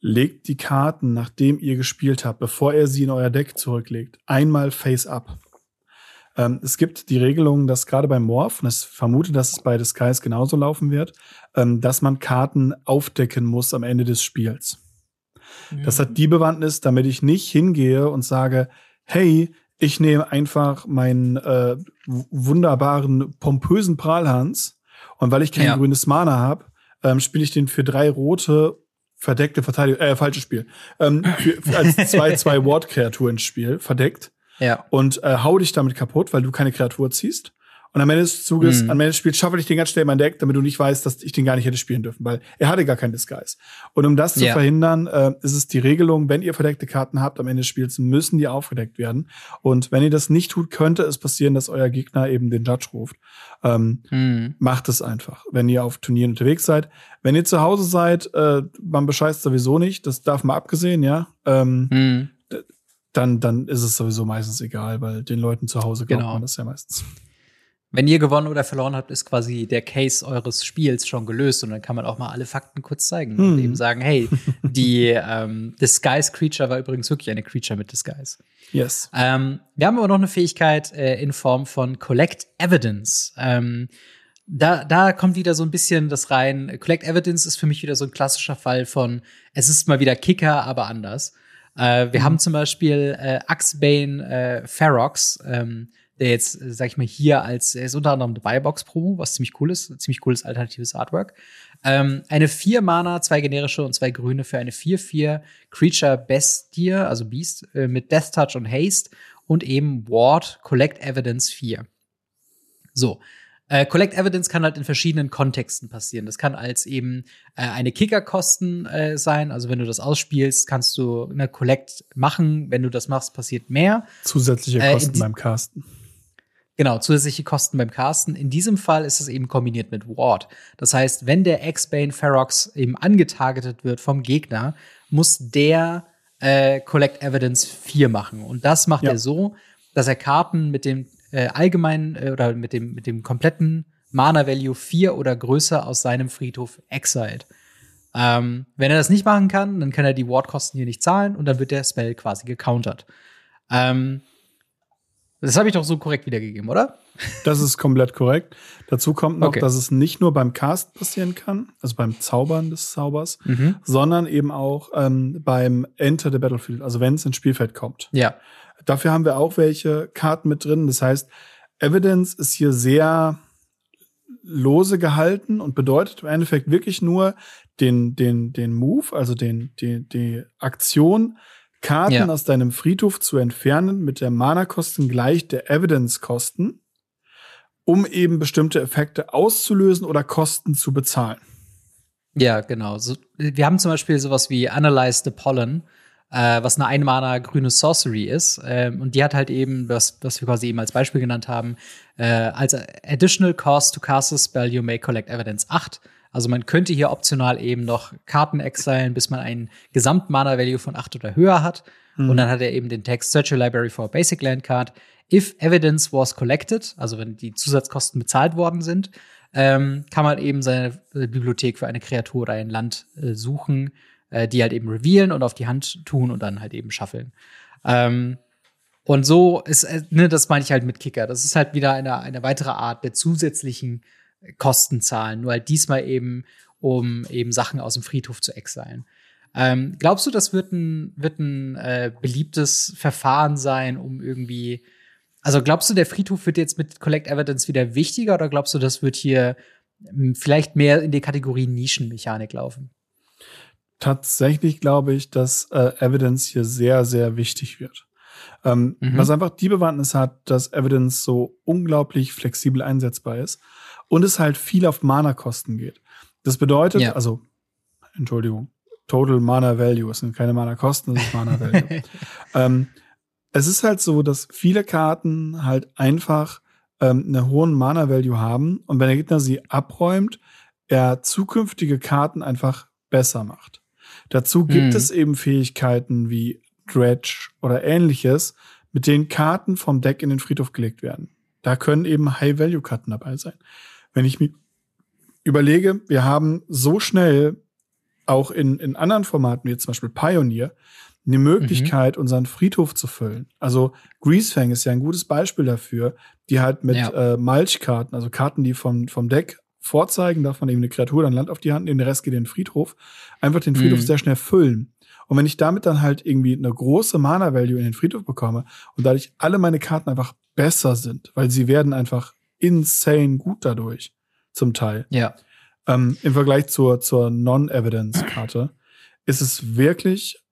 legt die Karten, nachdem ihr gespielt habt, bevor ihr sie in euer Deck zurücklegt, einmal face up. Ähm, es gibt die Regelung, dass gerade beim Morph, und ich vermute, dass es bei Disguise genauso laufen wird, ähm, dass man Karten aufdecken muss am Ende des Spiels. Mhm. Das hat die Bewandtnis, damit ich nicht hingehe und sage, hey, ich nehme einfach meinen äh, wunderbaren, pompösen Prahlhans und weil ich kein ja. grünes Mana habe, ähm, spiele ich den für drei rote verdeckte Verteidigung, äh, falsches Spiel. Ähm, für, für als [laughs] zwei, zwei Ward-Kreatur ins Spiel, verdeckt. Ja. Und äh, hau dich damit kaputt, weil du keine Kreatur ziehst. Und am Ende des Zuges, mhm. am Ende des Spiels schaffe ich den ganz schnell in mein Deck, damit du nicht weißt, dass ich den gar nicht hätte spielen dürfen, weil er hatte gar keinen Disguise. Und um das zu ja. verhindern, äh, ist es die Regelung, wenn ihr verdeckte Karten habt am Ende des Spiels, müssen die aufgedeckt werden. Und wenn ihr das nicht tut, könnte es passieren, dass euer Gegner eben den Judge ruft. Ähm, mhm. Macht es einfach, wenn ihr auf Turnieren unterwegs seid. Wenn ihr zu Hause seid, äh, man bescheißt sowieso nicht, das darf mal abgesehen, ja. Ähm, mhm. Dann, dann ist es sowieso meistens egal, weil den Leuten zu Hause glaubt genau. man das ja meistens wenn ihr gewonnen oder verloren habt, ist quasi der Case eures Spiels schon gelöst und dann kann man auch mal alle Fakten kurz zeigen hm. und eben sagen, hey, die ähm, Disguise Creature war übrigens wirklich eine Creature mit Disguise. Yes. Ähm, wir haben aber noch eine Fähigkeit äh, in Form von Collect Evidence. Ähm, da, da kommt wieder so ein bisschen das rein. Collect Evidence ist für mich wieder so ein klassischer Fall von, es ist mal wieder Kicker, aber anders. Äh, wir mhm. haben zum Beispiel äh, Axbane äh, Ferox, ähm, der jetzt, sag ich mal, hier als, er ist unter anderem dabei Box Promo, was ziemlich cool ist, ziemlich cooles alternatives Artwork. Ähm, eine 4 Mana, zwei generische und zwei grüne für eine 4-4 Creature Bestie, also Beast, äh, mit Death Touch und Haste und eben Ward Collect Evidence 4. So. Äh, Collect Evidence kann halt in verschiedenen Kontexten passieren. Das kann als eben äh, eine Kickerkosten äh, sein. Also wenn du das ausspielst, kannst du eine Collect machen. Wenn du das machst, passiert mehr. Zusätzliche äh, Kosten beim Casten. Genau, zusätzliche Kosten beim Casten. In diesem Fall ist es eben kombiniert mit Ward. Das heißt, wenn der X-Bane Ferox eben angetargetet wird vom Gegner, muss der äh, Collect Evidence 4 machen. Und das macht ja. er so, dass er Karten mit dem äh, allgemeinen äh, oder mit dem, mit dem kompletten Mana Value 4 oder größer aus seinem Friedhof exiled. Ähm, wenn er das nicht machen kann, dann kann er die Ward-Kosten hier nicht zahlen und dann wird der Spell quasi gecountert. Ähm, das habe ich doch so korrekt wiedergegeben, oder? Das ist komplett korrekt. Dazu kommt noch, okay. dass es nicht nur beim Cast passieren kann, also beim Zaubern des Zaubers, mhm. sondern eben auch ähm, beim Enter the Battlefield, also wenn es ins Spielfeld kommt. Ja. Dafür haben wir auch welche Karten mit drin. Das heißt, Evidence ist hier sehr lose gehalten und bedeutet im Endeffekt wirklich nur den, den, den Move, also den, die, die Aktion Karten ja. aus deinem Friedhof zu entfernen mit der Mana-Kosten gleich der Evidence-Kosten. um eben bestimmte Effekte auszulösen oder Kosten zu bezahlen. Ja, genau. So, wir haben zum Beispiel sowas wie Analyze the Pollen, äh, was eine Einmaner grüne Sorcery ist. Ähm, und die hat halt eben, was, was wir quasi eben als Beispiel genannt haben, äh, als Additional Cost to cast a spell, you may collect evidence 8. Also man könnte hier optional eben noch Karten exilen, bis man einen Gesamt-Mana-Value von 8 oder höher hat. Mhm. Und dann hat er eben den Text Search a Library for a Basic Land Card. If evidence was collected, also wenn die Zusatzkosten bezahlt worden sind, ähm, kann man eben seine Bibliothek für eine Kreatur oder ein Land äh, suchen, äh, die halt eben revealen und auf die Hand tun und dann halt eben schaffeln. Ähm, und so ist, äh, ne, das meine ich halt mit Kicker. Das ist halt wieder eine, eine weitere Art der zusätzlichen Kostenzahlen, nur halt diesmal eben, um eben Sachen aus dem Friedhof zu exilen. Ähm, glaubst du, das wird ein, wird ein äh, beliebtes Verfahren sein, um irgendwie also glaubst du, der Friedhof wird jetzt mit Collect Evidence wieder wichtiger oder glaubst du, das wird hier hm, vielleicht mehr in die Kategorie Nischenmechanik laufen? Tatsächlich glaube ich, dass äh, Evidence hier sehr, sehr wichtig wird. Ähm, mhm. Was einfach die Bewandtnis hat, dass Evidence so unglaublich flexibel einsetzbar ist und es halt viel auf Mana-Kosten geht. Das bedeutet, ja. also, Entschuldigung, Total Mana Value, es sind keine Mana-Kosten, es ist Mana Value. [laughs] ähm, es ist halt so, dass viele Karten halt einfach ähm, einen hohen Mana-Value haben und wenn der Gegner sie abräumt, er zukünftige Karten einfach besser macht. Dazu gibt mhm. es eben Fähigkeiten wie Dredge oder ähnliches, mit denen Karten vom Deck in den Friedhof gelegt werden. Da können eben High-Value-Karten dabei sein. Wenn ich mir überlege, wir haben so schnell auch in, in anderen Formaten, wie zum Beispiel Pioneer, eine Möglichkeit, mhm. unseren Friedhof zu füllen. Also Greasefang ist ja ein gutes Beispiel dafür, die halt mit ja. äh, Mulchkarten, also Karten, die vom, vom Deck vorzeigen, darf man eben eine Kreatur dann Land auf die Hand nehmen, der Rest geht in den Friedhof, einfach den Friedhof mhm. sehr schnell füllen. Und wenn ich damit dann halt irgendwie eine große Mana-Value in den Friedhof bekomme und dadurch alle meine Karten einfach besser sind, weil sie werden einfach insane gut dadurch, zum Teil. Ja. Ähm, Im Vergleich zur, zur Non-Evidence-Karte ist es wirklich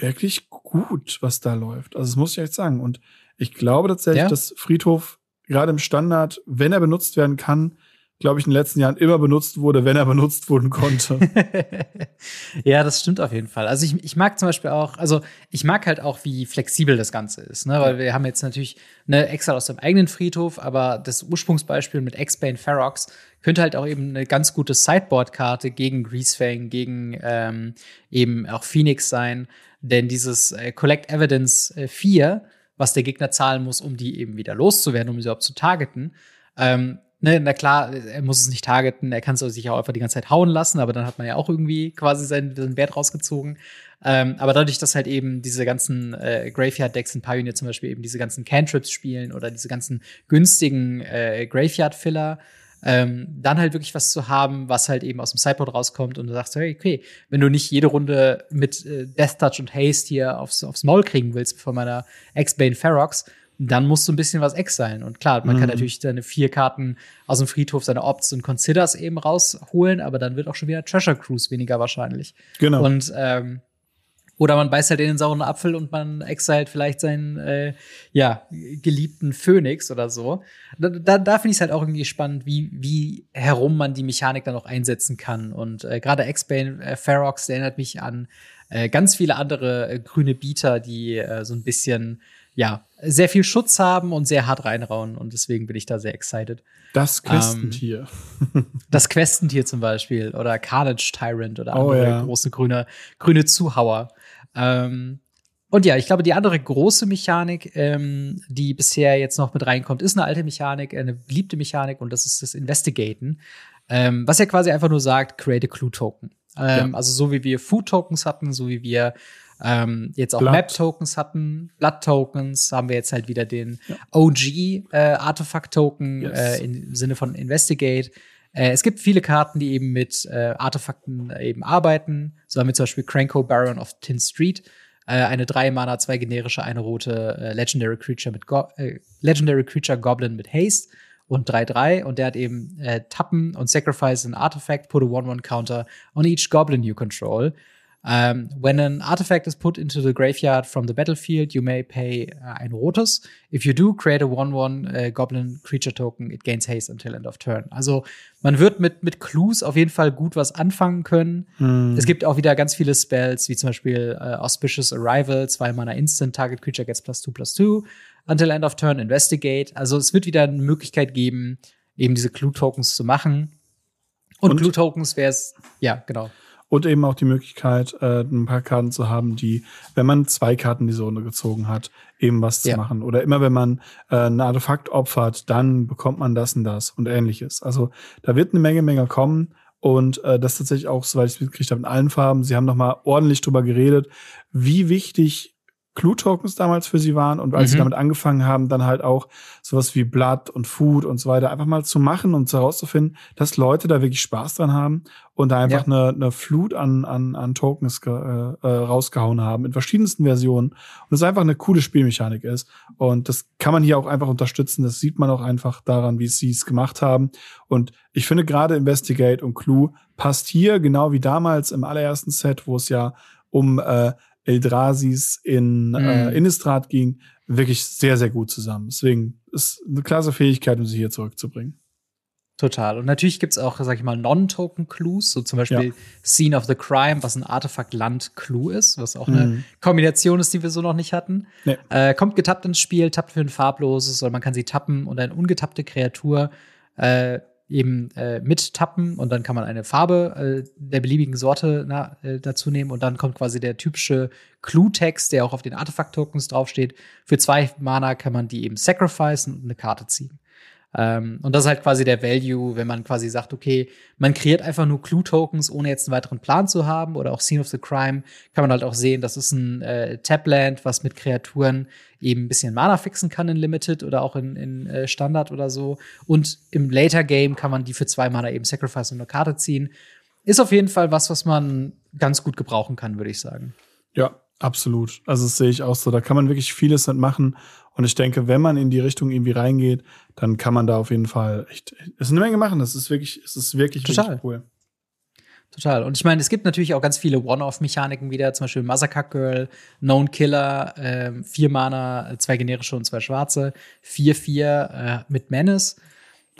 wirklich gut, was da läuft. Also das muss ich echt sagen. Und ich glaube tatsächlich, ja. dass Friedhof gerade im Standard, wenn er benutzt werden kann, glaube ich, in den letzten Jahren immer benutzt wurde, wenn er benutzt werden konnte. [laughs] ja, das stimmt auf jeden Fall. Also ich, ich mag zum Beispiel auch, also ich mag halt auch, wie flexibel das Ganze ist, ne? Weil wir haben jetzt natürlich eine Extra aus dem eigenen Friedhof, aber das Ursprungsbeispiel mit X-Bane Ferox könnte halt auch eben eine ganz gute Sideboard-Karte gegen Greasefang, gegen ähm, eben auch Phoenix sein. Denn dieses äh, Collect Evidence äh, 4, was der Gegner zahlen muss, um die eben wieder loszuwerden, um sie überhaupt zu targeten, ähm, Ne, na klar, er muss es nicht targeten, er kann es sich auch einfach die ganze Zeit hauen lassen, aber dann hat man ja auch irgendwie quasi seinen, seinen Wert rausgezogen. Ähm, aber dadurch, dass halt eben diese ganzen äh, Graveyard-Decks in Pioneer zum Beispiel eben diese ganzen Cantrips spielen oder diese ganzen günstigen äh, Graveyard-Filler, ähm, dann halt wirklich was zu haben, was halt eben aus dem Sideboard rauskommt und du sagst, hey, okay, wenn du nicht jede Runde mit äh, Death Touch und Haste hier aufs, aufs Maul kriegen willst von meiner X-Bane Ferox, dann musst du ein bisschen was exilen. Und klar, man mhm. kann natürlich seine vier Karten aus dem Friedhof, seine Opts und Considers eben rausholen, aber dann wird auch schon wieder Treasure Cruise weniger wahrscheinlich. Genau. Und ähm, oder man beißt halt in den sauren Apfel und man exilt vielleicht seinen äh, ja, geliebten Phönix oder so. Da, da, da finde ich es halt auch irgendwie spannend, wie, wie herum man die Mechanik dann auch einsetzen kann. Und äh, gerade X-Bane äh, Ferox, der erinnert mich an äh, ganz viele andere äh, grüne Bieter, die äh, so ein bisschen, ja, sehr viel Schutz haben und sehr hart reinrauen. Und deswegen bin ich da sehr excited. Das Questentier. Ähm, [laughs] das Questentier zum Beispiel oder Carnage Tyrant oder oh andere oh, ja. große grüne, grüne Zuhauer. Ähm, und ja, ich glaube, die andere große Mechanik, ähm, die bisher jetzt noch mit reinkommt, ist eine alte Mechanik, eine beliebte Mechanik und das ist das Investigaten. Ähm, was ja quasi einfach nur sagt, create a Clue Token. Ähm, ja. Also so wie wir Food Tokens hatten, so wie wir ähm, jetzt auch Map Tokens hatten, Blood Tokens, haben wir jetzt halt wieder den ja. OG äh, Artefakt Token yes. äh, im Sinne von Investigate. Äh, es gibt viele Karten, die eben mit äh, Artefakten äh, eben arbeiten. So haben wir zum Beispiel Cranko Baron of Tin Street, äh, eine 3 Mana, zwei generische, eine rote äh, Legendary Creature mit Go äh, Legendary Creature Goblin mit Haste und 3-3 und der hat eben äh, Tappen und Sacrifice an Artifact, put a 1-1 Counter on each Goblin you control. Um, when an artifact is put into the graveyard from the battlefield, you may pay uh, ein rotes. If you do, create a 1-1 uh, Goblin Creature Token. It gains haste until end of turn. Also man wird mit, mit Clues auf jeden Fall gut was anfangen können. Hm. Es gibt auch wieder ganz viele Spells, wie zum Beispiel uh, Auspicious Arrival, zwei Mana Instant, Target Creature gets plus 2 plus 2. Until end of turn, Investigate. Also es wird wieder eine Möglichkeit geben, eben diese Clue-Tokens zu machen. Und, Und Clue-Tokens wäre es, ja, genau. Und eben auch die Möglichkeit, äh, ein paar Karten zu haben, die, wenn man zwei Karten diese Runde gezogen hat, eben was ja. zu machen. Oder immer wenn man äh, ein Artefakt opfert, dann bekommt man das und das und ähnliches. Also da wird eine Menge, Menge kommen. Und äh, das tatsächlich auch, soweit ich es mitgekriegt habe, in allen Farben. Sie haben noch mal ordentlich drüber geredet, wie wichtig Clue-Tokens damals für sie waren und als mhm. sie damit angefangen haben, dann halt auch sowas wie Blood und Food und so weiter einfach mal zu machen und herauszufinden, dass Leute da wirklich Spaß dran haben und da einfach ja. eine, eine Flut an, an, an Tokens äh, äh, rausgehauen haben in verschiedensten Versionen und es einfach eine coole Spielmechanik ist und das kann man hier auch einfach unterstützen, das sieht man auch einfach daran, wie sie es gemacht haben und ich finde gerade Investigate und Clue passt hier genau wie damals im allerersten Set, wo es ja um äh, Eldrasis in äh, mhm. äh, Innistrad ging, wirklich sehr, sehr gut zusammen. Deswegen ist eine klasse Fähigkeit, um sie hier zurückzubringen. Total. Und natürlich gibt's auch, sag ich mal, Non-Token-Clues, so zum Beispiel ja. Scene of the Crime, was ein Artefakt-Land-Clue ist, was auch mhm. eine Kombination ist, die wir so noch nicht hatten. Nee. Äh, kommt getappt ins Spiel, tappt für ein farbloses oder man kann sie tappen und eine ungetappte Kreatur äh, eben äh, mittappen und dann kann man eine Farbe äh, der beliebigen Sorte na, äh, dazu nehmen und dann kommt quasi der typische Clue-Text, der auch auf den Artefakt-Tokens draufsteht. Für zwei Mana kann man die eben sacrificen und eine Karte ziehen. Ähm, und das ist halt quasi der Value, wenn man quasi sagt, okay, man kreiert einfach nur Clue-Tokens, ohne jetzt einen weiteren Plan zu haben oder auch Scene of the Crime, kann man halt auch sehen, das ist ein äh, Tapland, was mit Kreaturen eben ein bisschen Mana fixen kann in Limited oder auch in, in äh, Standard oder so. Und im Later Game kann man die für zwei Mana eben Sacrifice und eine Karte ziehen. Ist auf jeden Fall was, was man ganz gut gebrauchen kann, würde ich sagen. Ja, absolut. Also das sehe ich auch so. Da kann man wirklich vieles mitmachen. Und ich denke, wenn man in die Richtung irgendwie reingeht, dann kann man da auf jeden Fall echt, es ist eine Menge machen. Das ist wirklich, es ist wirklich, Total. wirklich cool. Total. Und ich meine, es gibt natürlich auch ganz viele One-Off-Mechaniken wieder, zum Beispiel Massacre Girl, Known Killer, äh, vier Mana, zwei generische und zwei schwarze, vier vier äh, mit Menace,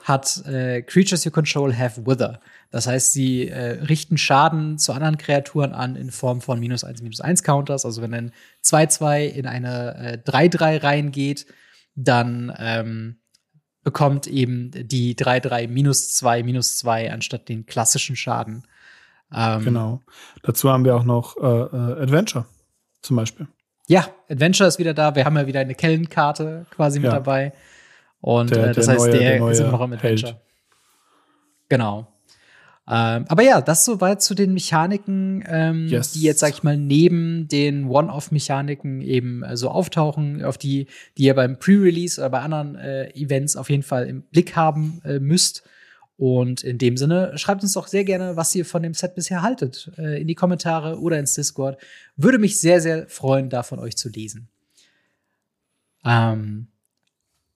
hat äh, Creatures you control have Wither. Das heißt, sie äh, richten Schaden zu anderen Kreaturen an in Form von minus eins minus eins Counters. Also wenn ein 2-2 in eine äh, 3-3 reingeht, dann ähm, bekommt eben die 3-3 minus 2 minus 2 anstatt den klassischen Schaden. Ähm, genau. Dazu haben wir auch noch äh, äh, Adventure zum Beispiel. Ja, Adventure ist wieder da. Wir haben ja wieder eine Kellenkarte quasi mit dabei. Und der, äh, das heißt, neue, der, der ist immer noch im Adventure. Held. Genau. Ähm, aber ja, das soweit zu den Mechaniken, ähm, yes. die jetzt, sag ich mal, neben den One-Off-Mechaniken eben äh, so auftauchen, auf die, die ihr beim Pre-Release oder bei anderen äh, Events auf jeden Fall im Blick haben äh, müsst. Und in dem Sinne, schreibt uns doch sehr gerne, was ihr von dem Set bisher haltet, äh, in die Kommentare oder ins Discord. Würde mich sehr, sehr freuen, da von euch zu lesen. Ähm,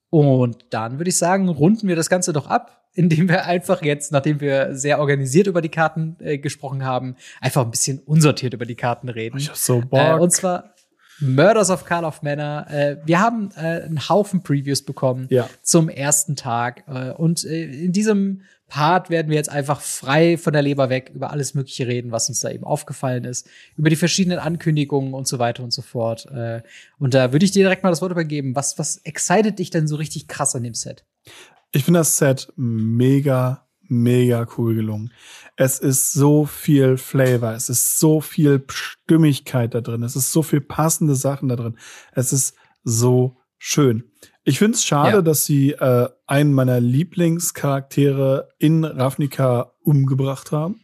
und dann würde ich sagen, runden wir das Ganze doch ab indem wir einfach jetzt, nachdem wir sehr organisiert über die Karten äh, gesprochen haben, einfach ein bisschen unsortiert über die Karten reden. Ich hab so Bock. Äh, und zwar Murders of Carl of Manor. Äh, wir haben äh, einen Haufen Previews bekommen ja. zum ersten Tag. Äh, und äh, in diesem Part werden wir jetzt einfach frei von der Leber weg über alles Mögliche reden, was uns da eben aufgefallen ist, über die verschiedenen Ankündigungen und so weiter und so fort. Äh, und da würde ich dir direkt mal das Wort übergeben. Was, was excited dich denn so richtig krass an dem Set? Ich finde das Set mega, mega cool gelungen. Es ist so viel Flavor, es ist so viel Stimmigkeit da drin, es ist so viel passende Sachen da drin. Es ist so schön. Ich finde es schade, ja. dass sie äh, einen meiner Lieblingscharaktere in Ravnica umgebracht haben.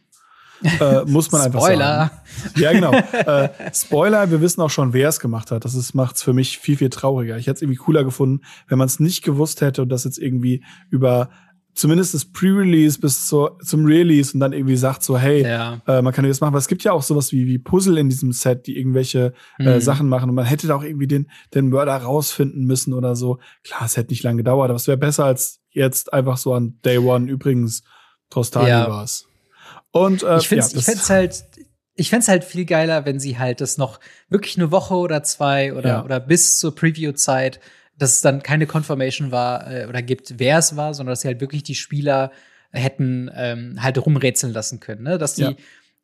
Äh, muss man einfach Spoiler. sagen. Ja, genau. äh, Spoiler, wir wissen auch schon, wer es gemacht hat. Das macht es für mich viel, viel trauriger. Ich hätte es irgendwie cooler gefunden, wenn man es nicht gewusst hätte und das jetzt irgendwie über zumindest das Pre-Release bis zur, zum Release und dann irgendwie sagt so, hey, ja. äh, man kann das machen. Aber es gibt ja auch sowas wie, wie Puzzle in diesem Set, die irgendwelche äh, mhm. Sachen machen und man hätte da auch irgendwie den, den Mörder rausfinden müssen oder so. Klar, es hätte nicht lange gedauert, aber es wäre besser als jetzt einfach so an Day One. Übrigens, Tostani ja. war's. Und äh, ich finde es ja, halt ich fände halt viel geiler, wenn sie halt das noch wirklich eine Woche oder zwei oder, Ja. oder bis zur Preview-Zeit, dass es dann keine Confirmation war äh, oder gibt, wer es war, sondern dass sie halt wirklich die Spieler hätten ähm, halt rumrätseln lassen können. Ne? Dass die, Ja.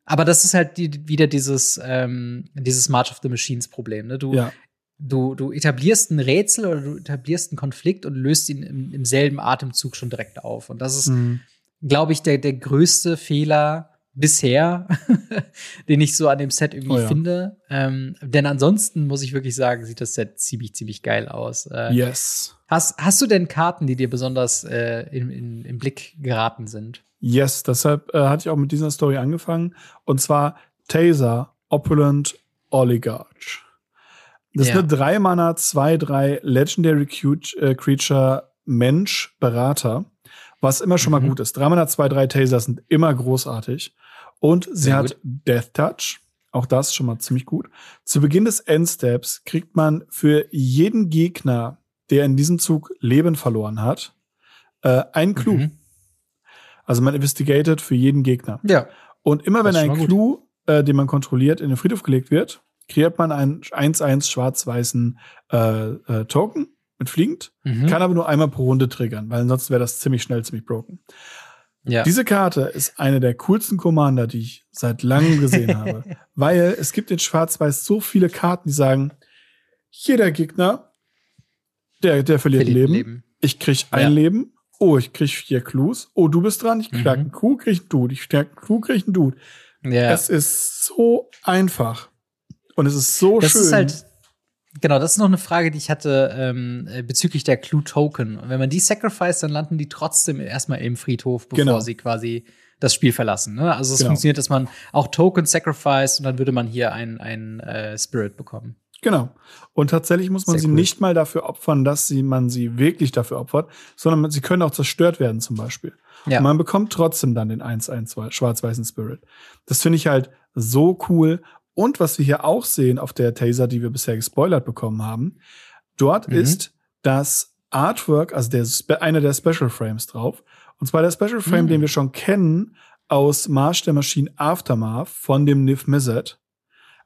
aber das ist halt die, wieder dieses, ähm, dieses March of the Machines Problem. Ne? Du, Ja, du, du etablierst ein Rätsel oder du etablierst einen Konflikt und löst ihn im, im selben Atemzug schon direkt auf. Und das ist, Mhm. Glaube ich, der, der größte Fehler bisher, [laughs] den ich so an dem Set irgendwie Oh ja. finde. Ähm, denn ansonsten muss ich wirklich sagen, sieht das Set ziemlich, ziemlich geil aus. Äh, yes. hast, hast du denn Karten, die dir besonders äh, in, in, im Blick geraten sind? Yes, deshalb äh, hatte ich auch mit dieser Story angefangen. Und zwar Taser, Opulent, Oligarch. Das Ja. ist eine 3 Mana 2-3 Legendary Cute, äh, Creature Mensch Berater, was immer schon mal Mhm. gut ist. 3 Mana 2-3 Taser sind immer großartig. Und sie Sehr hat Death Touch. Auch das schon mal ziemlich gut. Zu Beginn des Endsteps kriegt man für jeden Gegner, der in diesem Zug Leben verloren hat, äh, einen Clou. Mhm. Also man investigated für jeden Gegner. Ja. Und immer wenn ein Clou, äh, den man kontrolliert, in den Friedhof gelegt wird, kreiert man einen 1-1 schwarz-weißen äh, äh, Token mit fliegend, Mhm. kann aber nur einmal pro Runde triggern, weil ansonsten wäre das ziemlich schnell ziemlich broken. ja. Diese Karte ist eine der coolsten Commander, die ich seit langem gesehen [laughs] habe, weil es gibt in Schwarz-Weiß so viele Karten, die sagen, jeder Gegner, der, der verliert Verliert Leben. Ich krieg ein Ja. Leben. Oh, ich krieg vier Clues. Oh, du bist dran. Ich Mhm. knack einen Coup, krieg einen Dude. Ich knack einen Coup, krieg einen Dude. ja. Es ist so einfach. Und es ist so das schön. ist halt, genau, das ist noch eine Frage, die ich hatte ähm, äh, bezüglich der Clue-Token. Und wenn man die sacrifice, dann landen die trotzdem erstmal im Friedhof, bevor Genau. sie quasi das Spiel verlassen. Ne? Also es Genau. funktioniert, dass man auch Token sacrifice und dann würde man hier ein, ein äh, Spirit bekommen. Genau. Und tatsächlich muss man Sehr sie cool. nicht mal dafür opfern, dass sie, man sie wirklich dafür opfert, sondern man, sie können auch zerstört werden zum Beispiel. Ja. Und man bekommt trotzdem dann den 1-1 schwarz-weißen Spirit. Das finde ich halt so cool. Und was wir hier auch sehen auf der Taser, die wir bisher gespoilert bekommen haben, dort Mhm. ist das Artwork, also der, einer der Special Frames drauf. Und zwar der Special Frame, Mhm. den wir schon kennen aus Marsch der Maschinen Aftermath von dem Niv Mizzet.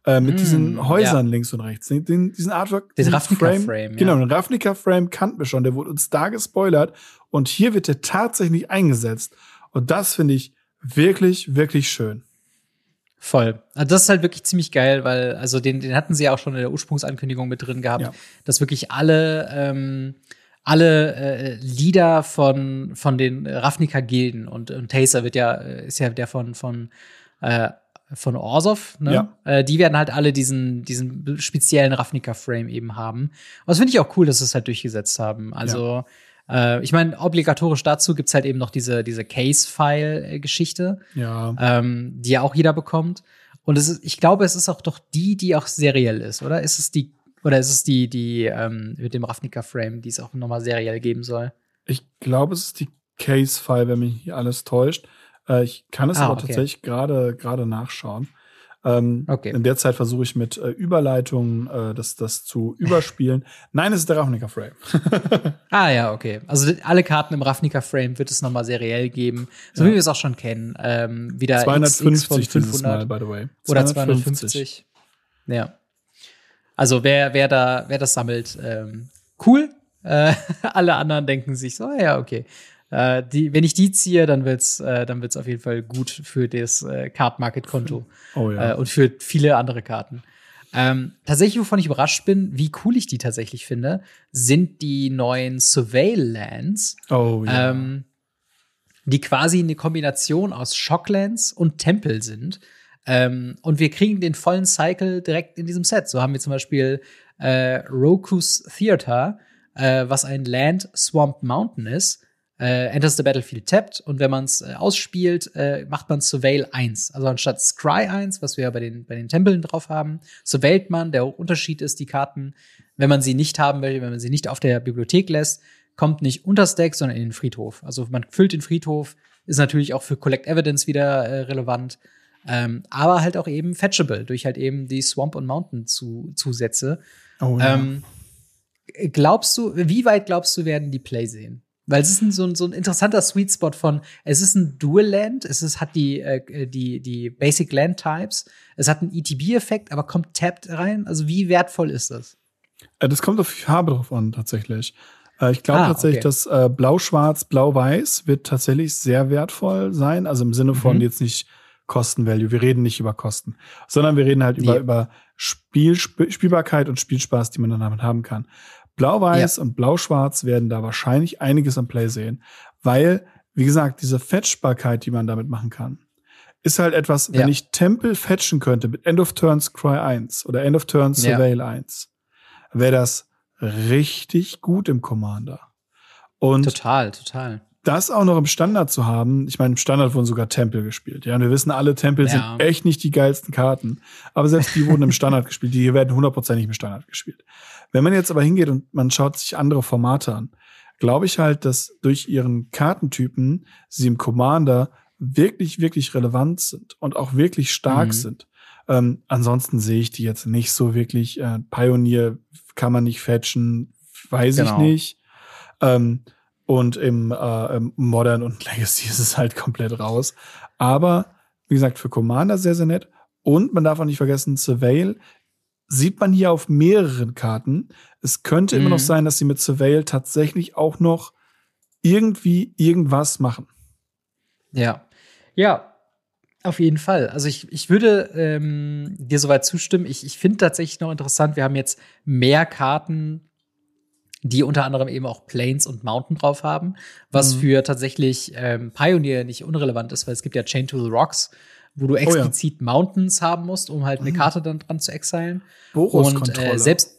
Äh, mit Mm, diesen Häusern links und rechts. Den, diesen Artwork. Den diesen Ravnica-Frame, ja. Genau, den Ravnica-Frame kannten wir schon. Der wurde uns da gespoilert. Und hier wird der tatsächlich eingesetzt. Und das finde ich wirklich, wirklich schön. Voll. Also das ist halt wirklich ziemlich geil, weil, also den, den hatten sie ja auch schon in der Ursprungsankündigung mit drin gehabt, Ja. dass wirklich alle, ähm, alle äh, Lieder von, von den Ravnica-Gilden und, und Taser wird ja, äh, ist ja der von, von, äh, von Orsov, ne? Ja. Äh, die werden halt alle diesen, diesen speziellen Ravnica-Frame eben haben. Und das finde ich auch cool, dass sie es halt durchgesetzt haben. Also, äh, ich meine, obligatorisch dazu gibt's halt eben noch diese, diese Case-File-Geschichte Ja. ähm, die ja auch jeder bekommt. Und es ist, ich glaube, es ist auch doch die, die auch seriell ist, oder? Ist es die, oder ist es die, die ähm, mit dem Ravnica-Frame, die es auch nochmal seriell geben soll? Ich glaube, es ist die Case-File, wenn mich hier alles täuscht. Äh, ich kann es Ah, aber okay. tatsächlich gerade gerade nachschauen. Ähm, Okay. In der Zeit versuche ich mit äh, Überleitungen äh, das, das zu [laughs] überspielen. Nein, es ist der Ravnica-Frame. [laughs] Ah ja, okay. Also alle Karten im Ravnica-Frame wird es nochmal seriell geben, so Ja. wie wir es auch schon kennen. Ähm, wieder XX 250 von dieses Mal, 500 by the way. oder 250. Ja. Also wer, wer da, wer das sammelt, ähm, cool. Äh, [laughs] alle anderen denken sich so, ja, okay. Äh, die, wenn ich die ziehe, dann wird's, äh, dann wird's auf jeden Fall gut für das äh, Card Market Konto Oh ja. äh, und für viele andere Karten. Ähm, tatsächlich, wovon ich überrascht bin, wie cool ich die tatsächlich finde, sind die neuen Surveil-Lands, oh ja. ähm, die quasi eine Kombination aus Shocklands und Tempel sind. Ähm, und wir kriegen den vollen Cycle direkt in diesem Set. So haben wir zum Beispiel äh, Roku's Theater, äh, was ein Land Swamp Mountain ist. Äh, enters the battlefield tapped und wenn man es äh, ausspielt, äh, macht man Surveil 1. Also anstatt Scry 1, was wir ja bei den, bei den Tempeln drauf haben, surveilt man. Der Unterschied ist, die Karten, wenn man sie nicht haben will, wenn man sie nicht auf der Bibliothek lässt, kommt nicht unter Stack, sondern in den Friedhof. Also man füllt den Friedhof, ist natürlich auch für Collect Evidence wieder äh, relevant, ähm, aber halt auch eben fetchable durch halt eben die Swamp und Mountain zu, Zusätze. oh ja. Ähm, glaubst du, wie weit glaubst du, werden die Play sehen? Weil es ist ein, so, ein, so ein interessanter Sweet Spot von, es ist ein Dual Land, es ist, hat die, äh, die, die Basic Land Types, es hat einen ETB-Effekt, aber kommt tapped rein. Also wie wertvoll ist das? Äh, das kommt auf die Farbe drauf an, tatsächlich. Äh, ich glaube ah, tatsächlich, okay. dass äh, Blau-Schwarz, Blau-Weiß wird tatsächlich sehr wertvoll sein. Also im Sinne von mhm. jetzt nicht Kosten-Value. Wir reden nicht über Kosten, sondern wir reden halt über, über Spiel, Sp Spielbarkeit und Spielspaß, die man dann damit haben kann. Blau-Weiß ja. und Blau-Schwarz werden da wahrscheinlich einiges am Play sehen, weil, wie gesagt, diese Fetchbarkeit, die man damit machen kann, ist halt etwas, wenn ja. ich Tempel fetchen könnte mit End of Turns Cry 1 oder End of Turns Surveil ja. 1, wäre das richtig gut im Commander. Und total, total. Das auch noch im Standard zu haben, ich meine, im Standard wurden sogar Tempel gespielt. Ja, und wir wissen, alle Tempel ja. sind echt nicht die geilsten Karten. Aber selbst die wurden im Standard [laughs] gespielt. Die werden hundertprozentig im Standard gespielt. Wenn man jetzt aber hingeht und man schaut sich andere Formate an, glaube ich halt, dass durch ihren Kartentypen sie im Commander wirklich, wirklich relevant sind und auch wirklich stark mhm. sind. Ähm, ansonsten sehe ich die jetzt nicht so wirklich. Äh, Pioneer kann man nicht fetchen, weiß genau. ich nicht. Ähm, und im, äh, im Modern und [laughs] Legacy ist es halt komplett raus. Aber wie gesagt, für Commander sehr, sehr nett. Und man darf auch nicht vergessen, Surveil sieht man hier auf mehreren Karten. Es könnte mhm. immer noch mhm. sein, dass sie mit Surveil tatsächlich auch noch irgendwie irgendwas machen. Ja. Ja, auf jeden Fall. Also ich, ich würde ähm, dir soweit zustimmen. Ich, ich finde tatsächlich noch interessant, wir haben jetzt mehr Karten, die unter anderem eben auch Plains und Mountain drauf haben, was mhm. für tatsächlich ähm, Pioneer nicht unrelevant ist, weil es gibt ja Chain to the Rocks, wo du explizit oh ja. Mountains haben musst, um halt eine mhm. Karte dann dran zu exilen. Und äh, selbst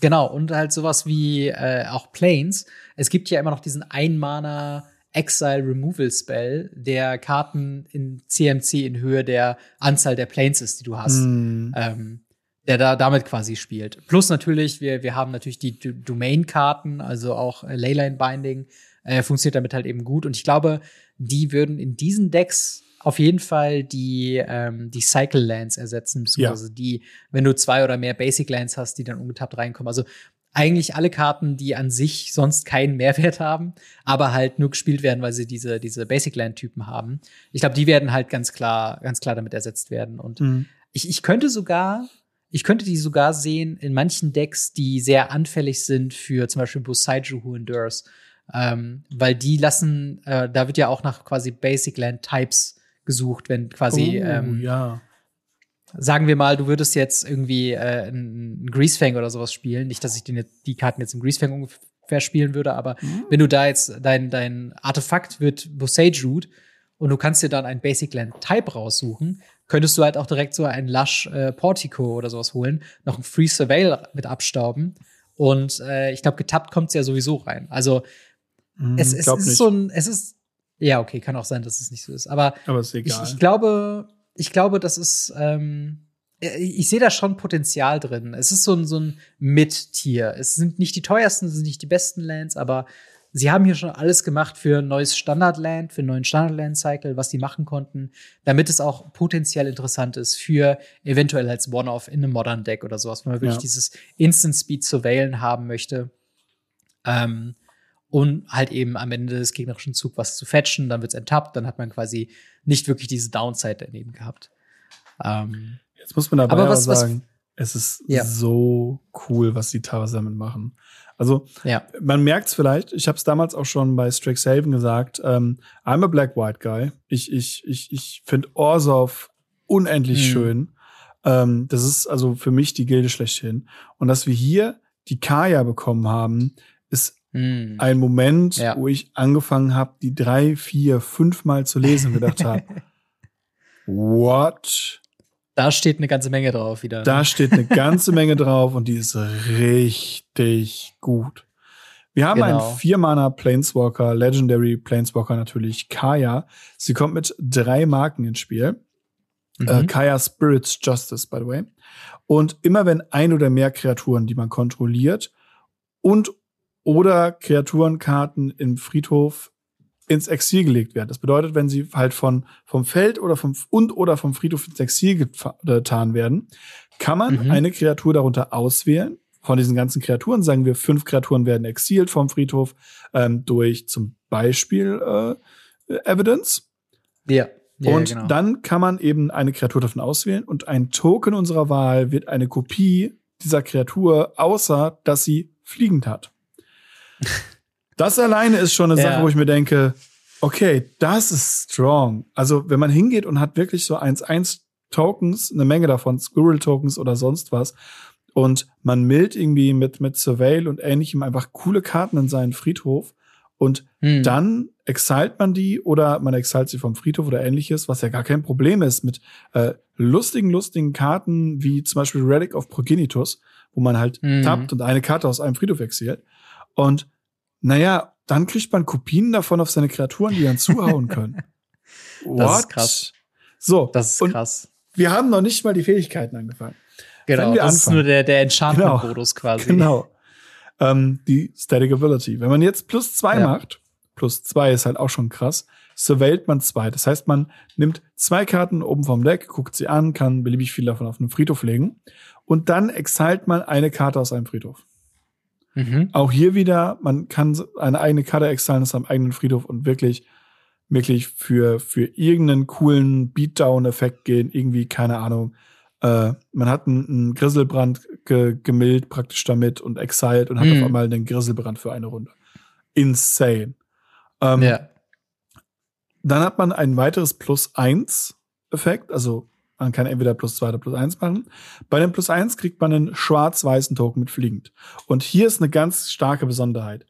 genau und halt sowas wie äh, auch Plains. Es gibt ja immer noch diesen Einmaner Exile Removal Spell, der Karten in CMC in Höhe der Anzahl der Planes ist, die du hast. Mm. Ähm, der da damit quasi spielt. Plus natürlich, wir, wir haben natürlich die D Domain-Karten, also auch äh, Leyline-Binding, äh, funktioniert damit halt eben gut. Und ich glaube, die würden in diesen Decks auf jeden Fall die, ähm, die Cycle Lands ersetzen, beziehungsweise ja. die, wenn du zwei oder mehr Basic Lands hast, die dann ungetappt reinkommen. Also eigentlich alle Karten, die an sich sonst keinen Mehrwert haben, aber halt nur gespielt werden, weil sie diese, diese Basic Land-Typen haben. Ich glaube, die werden halt ganz klar, ganz klar damit ersetzt werden. Und mhm. ich, ich könnte sogar, ich könnte die sogar sehen in manchen Decks, die sehr anfällig sind für zum Beispiel Bosaiju Who Endures. Ähm, weil die lassen, äh, da wird ja auch nach quasi Basic Land Types gesucht, wenn quasi oh, ähm, ja sagen wir mal, du würdest jetzt irgendwie äh, einen Greasefang oder sowas spielen. Nicht, dass ich die, die Karten jetzt im Greasefang ungefähr spielen würde, aber mhm. wenn du da jetzt dein, dein Artefakt wird Root und du kannst dir dann ein Basic Land Type raussuchen, könntest du halt auch direkt so ein Lush äh, Portico oder sowas holen, noch ein Free Surveil mit abstauben. Und äh, ich glaube, getappt kommt es ja sowieso rein. Also mhm, es, es ist nicht. so ein, es ist, ja, okay, kann auch sein, dass es nicht so ist. Aber, aber ist egal. Ich, ich glaube, ich glaube, das ist, ähm, ich sehe da schon Potenzial drin. Es ist so ein, so ein Mid-Tier. Es sind nicht die teuersten, es sind nicht die besten Lands, aber sie haben hier schon alles gemacht für ein neues Standard-Land, für einen neuen Standard-Land-Cycle, was sie machen konnten, damit es auch potenziell interessant ist für eventuell als One-Off in einem Modern-Deck oder sowas, wenn man wirklich ja. dieses Instant-Speed zu wählen haben möchte. Ähm, und halt eben am Ende des gegnerischen Zugs was zu fetchen, dann wird's enttappt, dann hat man quasi nicht wirklich diese Downside daneben gehabt. Ähm, Jetzt muss man aber, aber was, sagen, was, es ist ja. so cool, was die teilweise damit machen. Also ja. man merkt es vielleicht, ich habe es damals auch schon bei Strixhaven gesagt, ähm, I'm a Black-White Guy. Ich, ich, ich, ich finde Orsov unendlich mhm. schön. Ähm, das ist also für mich die Gilde schlechthin. Und dass wir hier die Kaya bekommen haben, ist Mm. Ein Moment, ja. wo ich angefangen habe, die drei, vier, fünf Mal zu lesen und gedacht habe, [laughs] what? Da steht eine ganze Menge drauf wieder. Da steht eine ganze Menge drauf und die ist richtig gut. Wir haben genau. einen Vier-Mana Planeswalker, Legendary Planeswalker natürlich, Kaya. Sie kommt mit drei Marken ins Spiel. Mhm. Äh, Kaya Spirits Justice, by the way. Und immer wenn ein oder mehr Kreaturen, die man kontrolliert und oder Kreaturenkarten im Friedhof ins Exil gelegt werden. Das bedeutet, wenn sie halt von, vom Feld oder vom, und oder vom Friedhof ins Exil getan werden, kann man mhm. eine Kreatur darunter auswählen, von diesen ganzen Kreaturen, sagen wir, fünf Kreaturen werden exiliert vom Friedhof ähm, durch zum Beispiel äh, Evidence. Ja. ja und genau. dann kann man eben eine Kreatur davon auswählen und ein Token unserer Wahl wird eine Kopie dieser Kreatur, außer dass sie fliegend hat. [laughs] Das alleine ist schon eine Ja. Sache, wo ich mir denke, okay, das ist strong. Also, wenn man hingeht und hat wirklich so 1-1 Tokens, eine Menge davon, Squirrel Tokens oder sonst was, und man mildt irgendwie mit, mit Surveil und ähnlichem einfach coole Karten in seinen Friedhof und Hm. dann exilt man die oder man exilt sie vom Friedhof oder ähnliches, was ja gar kein Problem ist mit äh, lustigen, lustigen Karten wie zum Beispiel Relic of Progenitus, wo man halt Mhm. tappt und eine Karte aus einem Friedhof exiliert. Und naja, dann kriegt man Kopien davon auf seine Kreaturen, die dann zuhauen [laughs] können. Das ist krass. So, Das ist krass. wir haben noch nicht mal die Fähigkeiten angefangen. Genau, das ist anfangen. nur der, der Enchantment-Modus quasi. Genau. Ähm, die Static Ability. Wenn man jetzt plus zwei Ja. macht, plus zwei ist halt auch schon krass, surveillt man zwei. Das heißt, man nimmt zwei Karten oben vom Deck, guckt sie an, kann beliebig viel davon auf einen Friedhof legen und dann exilt man eine Karte aus einem Friedhof. Mhm. Auch hier wieder, man kann eine eigene Karte exilen aus seinem eigenen Friedhof und wirklich, wirklich für, für irgendeinen coolen Beatdown-Effekt gehen, irgendwie, keine Ahnung. Äh, man hat einen, einen Grisselbrand ge gemillt praktisch damit und exiled und hat Mhm. auf einmal den Grisselbrand für eine Runde. Insane. Ähm, Ja. Dann hat man ein weiteres Plus eins Effekt, also man kann entweder plus zwei oder plus eins machen. Bei dem plus eins kriegt man einen schwarz-weißen Token mit fliegend. Und hier ist eine ganz starke Besonderheit.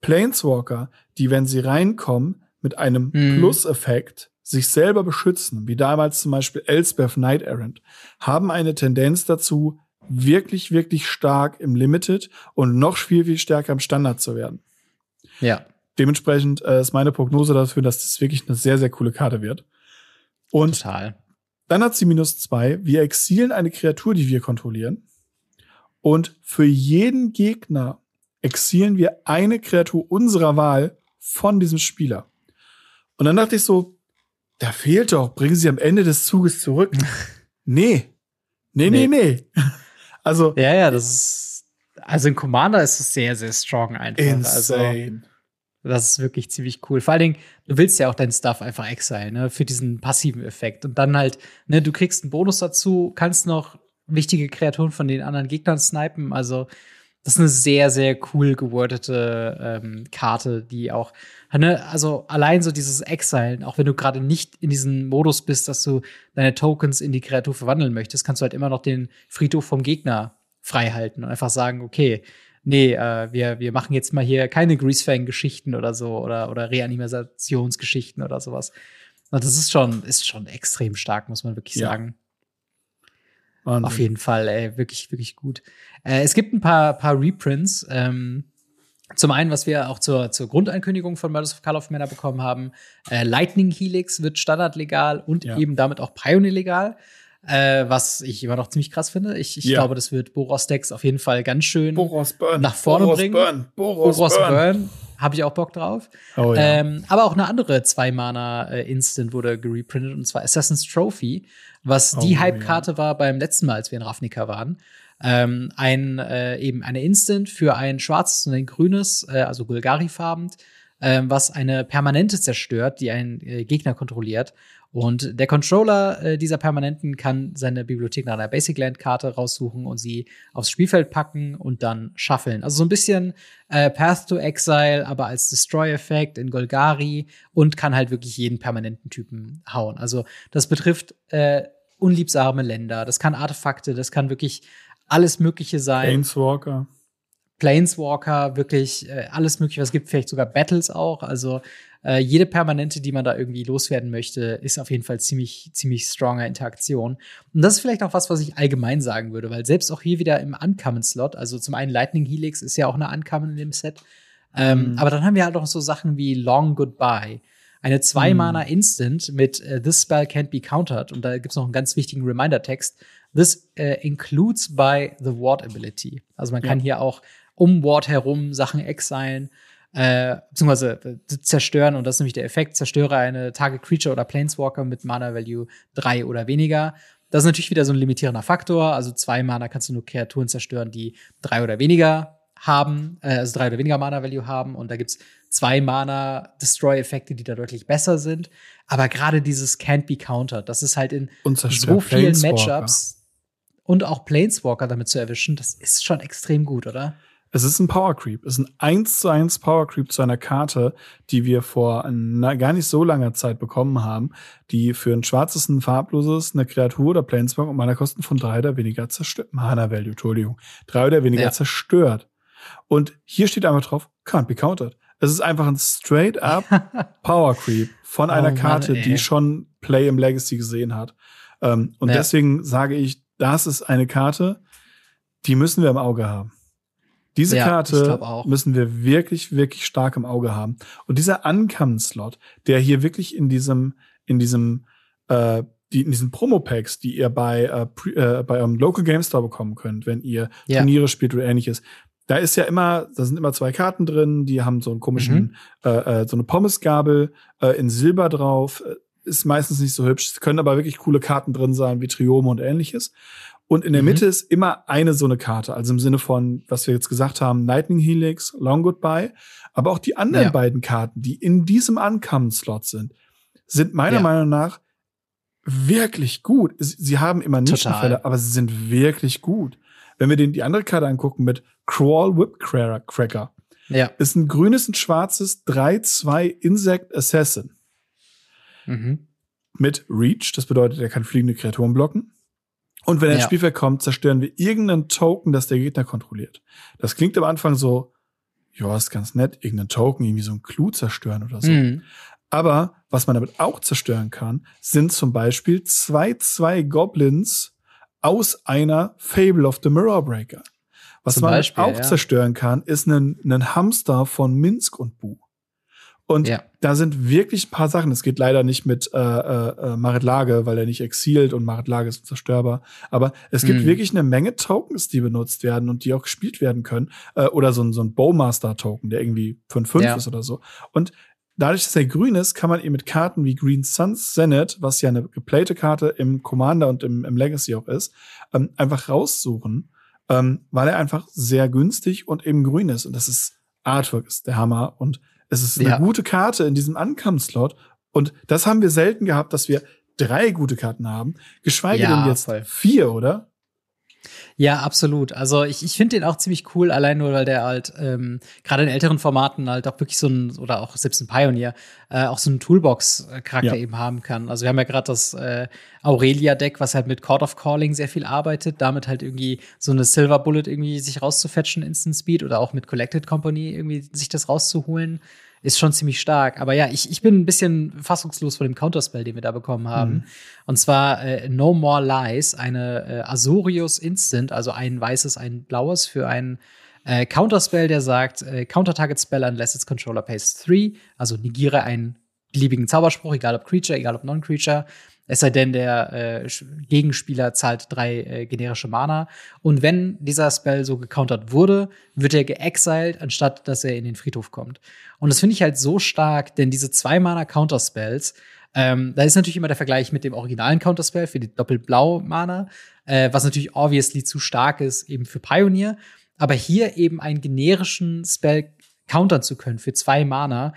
Planeswalker, die, wenn sie reinkommen, mit einem Mhm. Plus-Effekt sich selber beschützen, wie damals zum Beispiel Elspeth Knight Errant, haben eine Tendenz dazu, wirklich, wirklich stark im Limited und noch viel, viel stärker im Standard zu werden. Ja. Dementsprechend äh, ist meine Prognose dafür, dass das wirklich eine sehr, sehr coole Karte wird. Und Total. Dann hat sie minus zwei. Wir exilen eine Kreatur, die wir kontrollieren. Und für jeden Gegner exilen wir eine Kreatur unserer Wahl von diesem Spieler. Und dann dachte ich so, da fehlt doch, bringen sie am Ende des Zuges zurück. [laughs] nee. Nee, nee, nee. [laughs] Also, Ja, ja, das ist. Also in Commander ist es sehr, sehr strong einfach. Also, insane. Das ist wirklich ziemlich cool. Vor allen Dingen, du willst ja auch deinen Stuff einfach exilen, ne, für diesen passiven Effekt. Und dann halt, ne, du kriegst einen Bonus dazu, kannst noch wichtige Kreaturen von den anderen Gegnern snipen. Also, das ist eine sehr, sehr cool gewordete ähm, Karte, die auch, ne, also allein so dieses Exilen, auch wenn du gerade nicht in diesem Modus bist, dass du deine Tokens in die Kreatur verwandeln möchtest, kannst du halt immer noch den Friedhof vom Gegner freihalten und einfach sagen, okay, nee, äh, wir, wir machen jetzt mal hier keine Greasefang-Geschichten oder so oder, oder Reanimationsgeschichten oder sowas. Und das ist schon, ist schon extrem stark, muss man wirklich Ja. sagen. Wahnsinn. Auf jeden Fall, ey, wirklich, wirklich gut. Äh, es gibt ein paar, paar Reprints. Ähm, zum einen, was wir auch zur, zur Grundankündigung von Murders of Call of Mana bekommen haben, äh, Lightning Helix wird standardlegal und Ja. eben damit auch Pioneer legal. Äh, was ich immer noch ziemlich krass finde. Ich, ich Ja. glaube, das wird Boros Decks auf jeden Fall ganz schön Boros Burn. nach vorne Boros bringen. Burn. Boros, Boros Burn. Burn. Habe ich auch Bock drauf. Oh, ja. Ähm, aber auch eine andere Zwei-Mana-Instant wurde gereprintet, und zwar Assassin's Trophy, was die Oh, Hype-Karte war beim letzten Mal, als wir in Ravnica waren. Ähm, ein, äh, eben eine Instant für ein schwarzes und ein grünes, äh, also Golgari-farben, ähm, was eine Permanente zerstört, die einen äh, Gegner kontrolliert. Und der Controller äh, dieser Permanenten kann seine Bibliothek nach einer Basic Land Karte raussuchen und sie aufs Spielfeld packen und dann shuffeln. Also so ein bisschen äh, Path to Exile, aber als Destroy-Effekt in Golgari und kann halt wirklich jeden permanenten Typen hauen. Also das betrifft äh, unliebsame Länder, das kann Artefakte, das kann wirklich alles Mögliche sein. Planeswalker. Planeswalker, wirklich äh, alles mögliche, es gibt, vielleicht sogar Battles auch. Also äh, jede Permanente, die man da irgendwie loswerden möchte, ist auf jeden Fall ziemlich, ziemlich stronger Interaktion. Und das ist vielleicht auch was, was ich allgemein sagen würde, weil selbst auch hier wieder im Uncommon-Slot, also zum einen Lightning Helix ist ja auch eine Uncommon in dem Set, ähm, Mhm. aber dann haben wir halt auch so Sachen wie Long Goodbye. Eine Zwei-Mana-Instant mit äh, This spell can't be countered. Und da gibt's noch einen ganz wichtigen Reminder-Text. This äh, includes by the Ward Ability. Also man Ja. kann hier auch um Ward herum Sachen exilen, äh, beziehungsweise äh, zerstören. Und das ist nämlich der Effekt. Zerstöre eine Target Creature oder Planeswalker mit Mana Value 3 oder weniger. Das ist natürlich wieder so ein limitierender Faktor. Also zwei Mana kannst du nur Kreaturen zerstören, die drei oder weniger haben, äh, also drei oder weniger Mana-Value haben. Und da gibt's zwei Mana-Destroy-Effekte, die da deutlich besser sind. Aber gerade dieses Can't Be Countered, das ist halt in so vielen Matchups und auch Planeswalker damit zu erwischen, das ist schon extrem gut, oder? Es ist ein Power Creep. Es ist ein 1 zu 1 Power Creep zu einer Karte, die wir vor einer, gar nicht so langer Zeit bekommen haben, die für ein schwarzes, ein farbloses, eine Kreatur oder Planeswalker und Mana Kosten von drei oder weniger zerstört. Mana Value, Entschuldigung. Drei oder weniger ja. zerstört. Und hier steht einfach drauf, can't be countered. Es ist einfach ein straight up [laughs] Power Creep von oh, einer Karte, Mann, die schon Play im Legacy gesehen hat. Ähm, und ja. deswegen sage ich, das ist eine Karte, die müssen wir im Auge haben. Diese ja, Karte müssen wir wirklich, wirklich stark im Auge haben. Und dieser Uncommon-Slot, der hier wirklich in diesem, in diesem, äh, die, in diesen Promo-Packs, die ihr bei, äh, äh, bei eurem Local Game Store bekommen könnt, wenn ihr ja. Turniere spielt oder ähnliches, da ist ja immer, da sind immer zwei Karten drin, die haben so einen komischen, mhm. äh, äh, so eine Pommesgabel äh, in Silber drauf. Äh, ist meistens nicht so hübsch. Es können aber wirklich coole Karten drin sein, wie Triome und ähnliches. Und in der mhm. Mitte ist immer eine so eine Karte. Also im Sinne von, was wir jetzt gesagt haben, Lightning Helix, Long Goodbye. Aber auch die anderen ja. beiden Karten, die in diesem Uncommon-Slot sind, sind meiner ja. Meinung nach wirklich gut. Sie haben immer Nischenfälle, aber sie sind wirklich gut. Wenn wir den, die andere Karte angucken mit Crawl Whip Cracker, ja. ist ein grünes und schwarzes 3-2 Insect Assassin. Mhm. Mit Reach, das bedeutet, er kann fliegende Kreaturen blocken. Und wenn ja. ins Spielfeld kommt, zerstören wir irgendeinen Token, das der Gegner kontrolliert. Das klingt am Anfang so, ja, ist ganz nett, irgendeinen Token, irgendwie so ein Clou zerstören oder so. Mhm. Aber was man damit auch zerstören kann, sind zum Beispiel zwei, zwei Goblins aus einer Fable of the Mirror Breaker. Was zum man Beispiel, auch ja. zerstören kann, ist ein, ein Hamster von Minsk und Bu. Und ja. da sind wirklich ein paar Sachen. Es geht leider nicht mit äh, äh, äh, Marit Lage, weil er nicht exilt und Marit Lage ist zerstörbar. Aber es gibt mhm. wirklich eine Menge Tokens, die benutzt werden und die auch gespielt werden können. Äh, oder so ein, so ein Bowmaster-Token, der irgendwie 5-5 ja. ist oder so. Und dadurch, dass er grün ist, kann man eben mit Karten wie Green Suns Senate, was ja eine geplayte Karte im Commander und im, im Legacy auch ist, ähm, einfach raussuchen, ähm, weil er einfach sehr günstig und eben grün ist. Und das ist Artwork ist der Hammer. Und es ist eine ja. gute Karte in diesem Ankampfslot. Und das haben wir selten gehabt, dass wir drei gute Karten haben. Geschweige ja, denn jetzt voll. vier, oder? Ja, absolut. Also ich, ich finde den auch ziemlich cool, allein nur, weil der halt ähm, gerade in älteren Formaten halt auch wirklich so ein, oder auch selbst ein Pioneer, äh, auch so einen Toolbox-Charakter ja. eben haben kann. Also wir haben ja gerade das äh, Aurelia-Deck, was halt mit Court of Calling sehr viel arbeitet, damit halt irgendwie so eine Silver Bullet irgendwie sich rauszufetchen, Instant Speed, oder auch mit Collected Company irgendwie sich das rauszuholen ist schon ziemlich stark. Aber ja, ich, ich bin ein bisschen fassungslos vor dem Counterspell, den wir da bekommen haben. Mhm. Und zwar äh, No More Lies, eine äh, Azorius Instant, also ein weißes, ein blaues für ein äh, Counterspell, der sagt, äh, Counter Target Spell unless its controller pays 3, also negiere einen beliebigen Zauberspruch, egal ob Creature, egal ob Non-Creature. Es sei denn, der äh, Gegenspieler zahlt drei äh, generische Mana. Und wenn dieser Spell so gecountert wurde, wird er geexiled, anstatt dass er in den Friedhof kommt. Und das finde ich halt so stark, denn diese zwei Mana Counterspells, ähm, da ist natürlich immer der Vergleich mit dem originalen Counterspell für die Doppelblau-Mana, äh, was natürlich obviously zu stark ist eben für Pioneer. Aber hier eben einen generischen Spell countern zu können für zwei Mana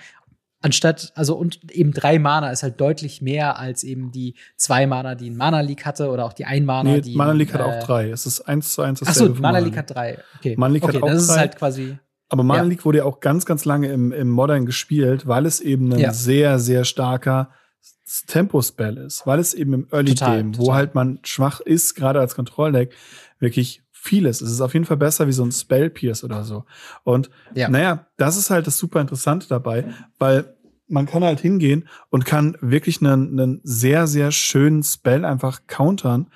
Anstatt, also und eben drei Mana ist halt deutlich mehr als eben die zwei Mana, die ein Mana League hatte oder auch die ein Mana, nee, die. Mana League hat auch äh, drei. Es ist eins zu eins Achso, Mana League hat drei. Okay. Mana League okay, hat auch das drei. ist halt quasi. Aber Mana ja. League wurde ja auch ganz, ganz lange im, im Modern gespielt, weil es eben ein ja. sehr, sehr starker Tempo-Spell ist, weil es eben im Early total, Game, total. wo halt man schwach ist, gerade als Kontrolldeck, wirklich vieles. Es ist auf jeden Fall besser wie so ein Spell Pierce oder so. Und ja. naja, das ist halt das super Interessante dabei, weil man kann halt hingehen und kann wirklich einen, einen sehr, sehr schönen Spell einfach countern,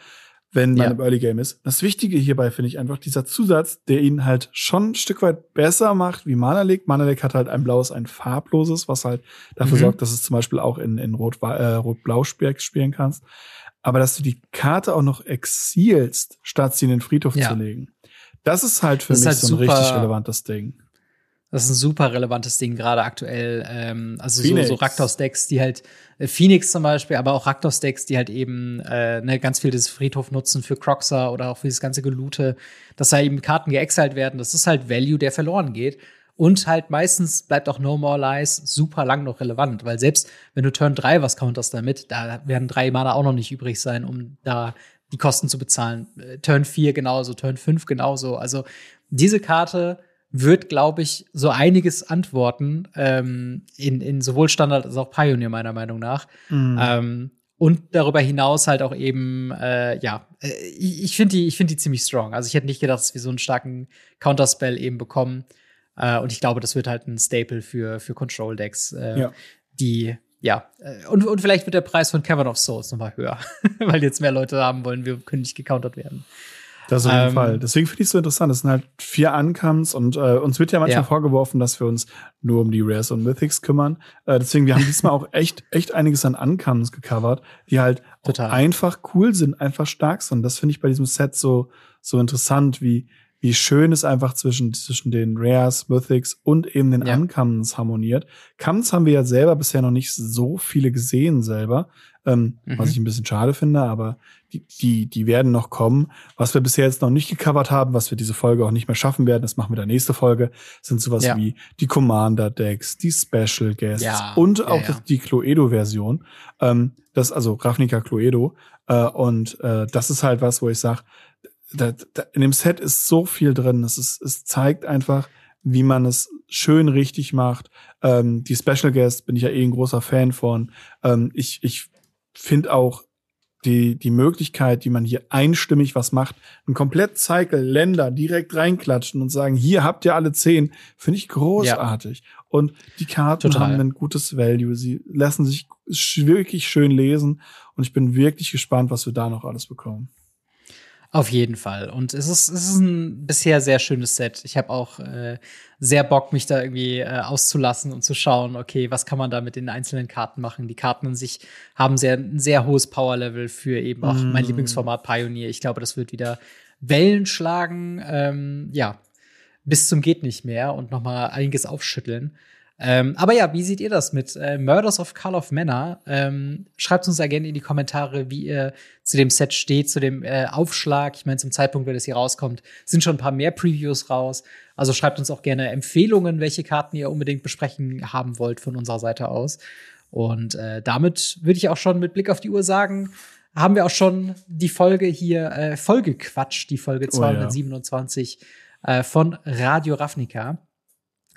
wenn man ja. im Early Game ist. Das Wichtige hierbei finde ich einfach dieser Zusatz, der ihn halt schon ein Stück weit besser macht wie Mana Lake. Mana Lake hat halt ein blaues, ein farbloses, was halt dafür mhm. sorgt, dass es zum Beispiel auch in, in Rot, äh, Rot-Blau spielen kannst. Aber dass du die Karte auch noch exilst, statt sie in den Friedhof ja. zu legen. Das ist halt für das mich halt so ein richtig relevantes Ding Das ist ein super relevantes Ding, gerade aktuell. Ähm, also Phoenix. so, so Raktos-Decks, die halt, äh, Phoenix zum Beispiel, aber auch Raktos-Decks, die halt eben äh, ne, ganz viel des Friedhof nutzen für Croxer oder auch für das ganze Gelute, dass da eben Karten geexiled werden. Das ist halt Value, der verloren geht. Und halt meistens bleibt auch No More Lies super lang noch relevant, weil selbst wenn du Turn 3 was counterst damit, da werden drei Mana auch noch nicht übrig sein, um da die Kosten zu bezahlen. Äh, Turn 4 genauso, Turn 5 genauso. Also diese Karte wird, glaube ich, so einiges antworten ähm, in, in sowohl Standard als auch Pioneer, meiner Meinung nach. Mhm. Ähm, und darüber hinaus halt auch eben, äh, ja, äh, ich, ich finde die, ich finde die ziemlich strong. Also ich hätte nicht gedacht, dass wir so einen starken Counterspell eben bekommen. Äh, und ich glaube, das wird halt ein Staple für, für Control-Decks, äh, ja. die, ja, äh, und, und vielleicht wird der Preis von Cavern of Souls nochmal höher, [laughs] weil jetzt mehr Leute haben wollen, wir können nicht gecountert werden. Das auf jeden ähm, Fall. Deswegen finde ich es so interessant. Es sind halt vier Uncomes und äh, uns wird ja manchmal ja. vorgeworfen, dass wir uns nur um die Rares und Mythics kümmern. Äh, deswegen, wir haben diesmal auch echt, echt einiges an Uncomes gecovert, die halt einfach cool sind, einfach stark sind. Das finde ich bei diesem Set so, so interessant, wie, wie schön es einfach zwischen, zwischen den Rares, Mythics und eben den ja. Uncommons harmoniert. Commons haben wir ja selber bisher noch nicht so viele gesehen selber, ähm, mhm. was ich ein bisschen schade finde, aber die, die, die werden noch kommen. Was wir bisher jetzt noch nicht gecovert haben, was wir diese Folge auch nicht mehr schaffen werden, das machen wir in der nächsten Folge, sind sowas ja. wie die Commander-Decks, die Special Guests ja. und auch ja, die Cluedo-Version. Ähm, das, also Ravnica Cluedo. Äh, und äh, das ist halt was, wo ich sage, da, da, in dem Set ist so viel drin. Es, ist, es zeigt einfach, wie man es schön richtig macht. Ähm, die Special Guests bin ich ja eh ein großer Fan von. Ähm, ich ich finde auch die, die Möglichkeit, die man hier einstimmig was macht, ein komplett Cycle Länder direkt reinklatschen und sagen, hier habt ihr alle zehn, finde ich großartig. Ja. Und die Karten Total. haben ein gutes Value. Sie lassen sich wirklich schön lesen und ich bin wirklich gespannt, was wir da noch alles bekommen. Auf jeden Fall. Und es ist, es ist ein bisher sehr schönes Set. Ich habe auch äh, sehr Bock, mich da irgendwie äh, auszulassen und zu schauen, okay, was kann man da mit den einzelnen Karten machen. Die Karten in sich haben sehr, ein sehr hohes Power-Level für eben auch mm. mein Lieblingsformat Pioneer. Ich glaube, das wird wieder Wellen schlagen, ähm, ja, bis zum geht nicht mehr und noch mal einiges aufschütteln. Ähm, aber ja, wie seht ihr das mit äh, Murders of Call of Manor? Ähm, schreibt uns da gerne in die Kommentare, wie ihr zu dem Set steht, zu dem äh, Aufschlag. Ich meine, zum Zeitpunkt, wenn es hier rauskommt, sind schon ein paar mehr Previews raus. Also schreibt uns auch gerne Empfehlungen, welche Karten ihr unbedingt besprechen haben wollt von unserer Seite aus. Und äh, damit würde ich auch schon mit Blick auf die Uhr sagen, haben wir auch schon die Folge hier äh, vollgequatscht, die Folge 227 oh, ja. äh, von Radio Ravnica.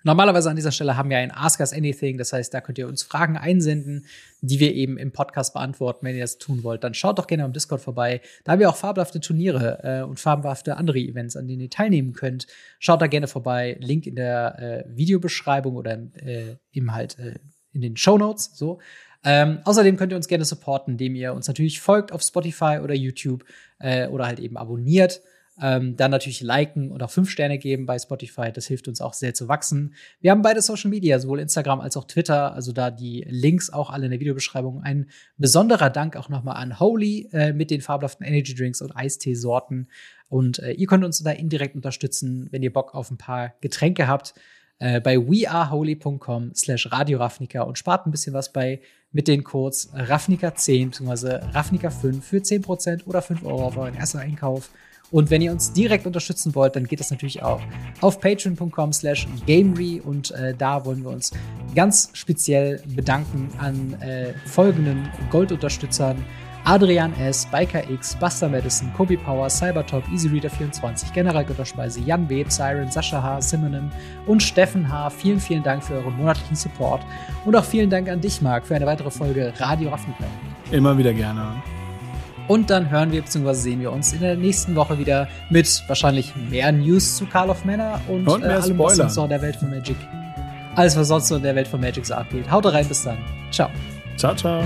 Normalerweise an dieser Stelle haben wir ein Ask Us Anything, das heißt, da könnt ihr uns Fragen einsenden, die wir eben im Podcast beantworten. Wenn ihr das tun wollt, dann schaut doch gerne am Discord vorbei. Da haben wir auch fabelhafte Turniere äh, und fabelhafte andere Events, an denen ihr teilnehmen könnt. Schaut da gerne vorbei. Link in der äh, Videobeschreibung oder äh, eben halt äh, in den Show Notes. So. Ähm, außerdem könnt ihr uns gerne supporten, indem ihr uns natürlich folgt auf Spotify oder YouTube äh, oder halt eben abonniert. Ähm, dann natürlich liken und auch fünf Sterne geben bei Spotify. Das hilft uns auch sehr zu wachsen. Wir haben beide Social Media, sowohl Instagram als auch Twitter. Also da die Links auch alle in der Videobeschreibung. Ein besonderer Dank auch nochmal an Holy äh, mit den fabelhaften Energy Drinks und Eistee-Sorten. Und äh, ihr könnt uns da indirekt unterstützen, wenn ihr Bock auf ein paar Getränke habt. Äh, bei weareholy.com slash Radio Ravnica und spart ein bisschen was bei mit den Codes Ravnica10 bzw. Ravnica5 für 10% oder 5 Euro auf euren ersten Einkauf. Und wenn ihr uns direkt unterstützen wollt, dann geht das natürlich auch auf patreon.com slash gamery und äh, da wollen wir uns ganz speziell bedanken an äh, folgenden Goldunterstützern. Adrian S., Biker X, Buster Madison, Kobe Power, Cybertop, EasyReader24, General Götterspeise, Jan B., Siren, Sascha H., Simonim und Steffen H. Vielen, vielen Dank für euren monatlichen Support und auch vielen Dank an dich, Marc, für eine weitere Folge Radio Raffenfeld. Immer wieder gerne. Und dann hören wir bzw. sehen wir uns in der nächsten Woche wieder mit wahrscheinlich mehr News zu Call of Manor und, und äh, allem, was sonst noch in der Welt von Magic. Alles, was sonst noch in der Welt von Magic so abgeht. Haut rein, bis dann. Ciao. Ciao, ciao.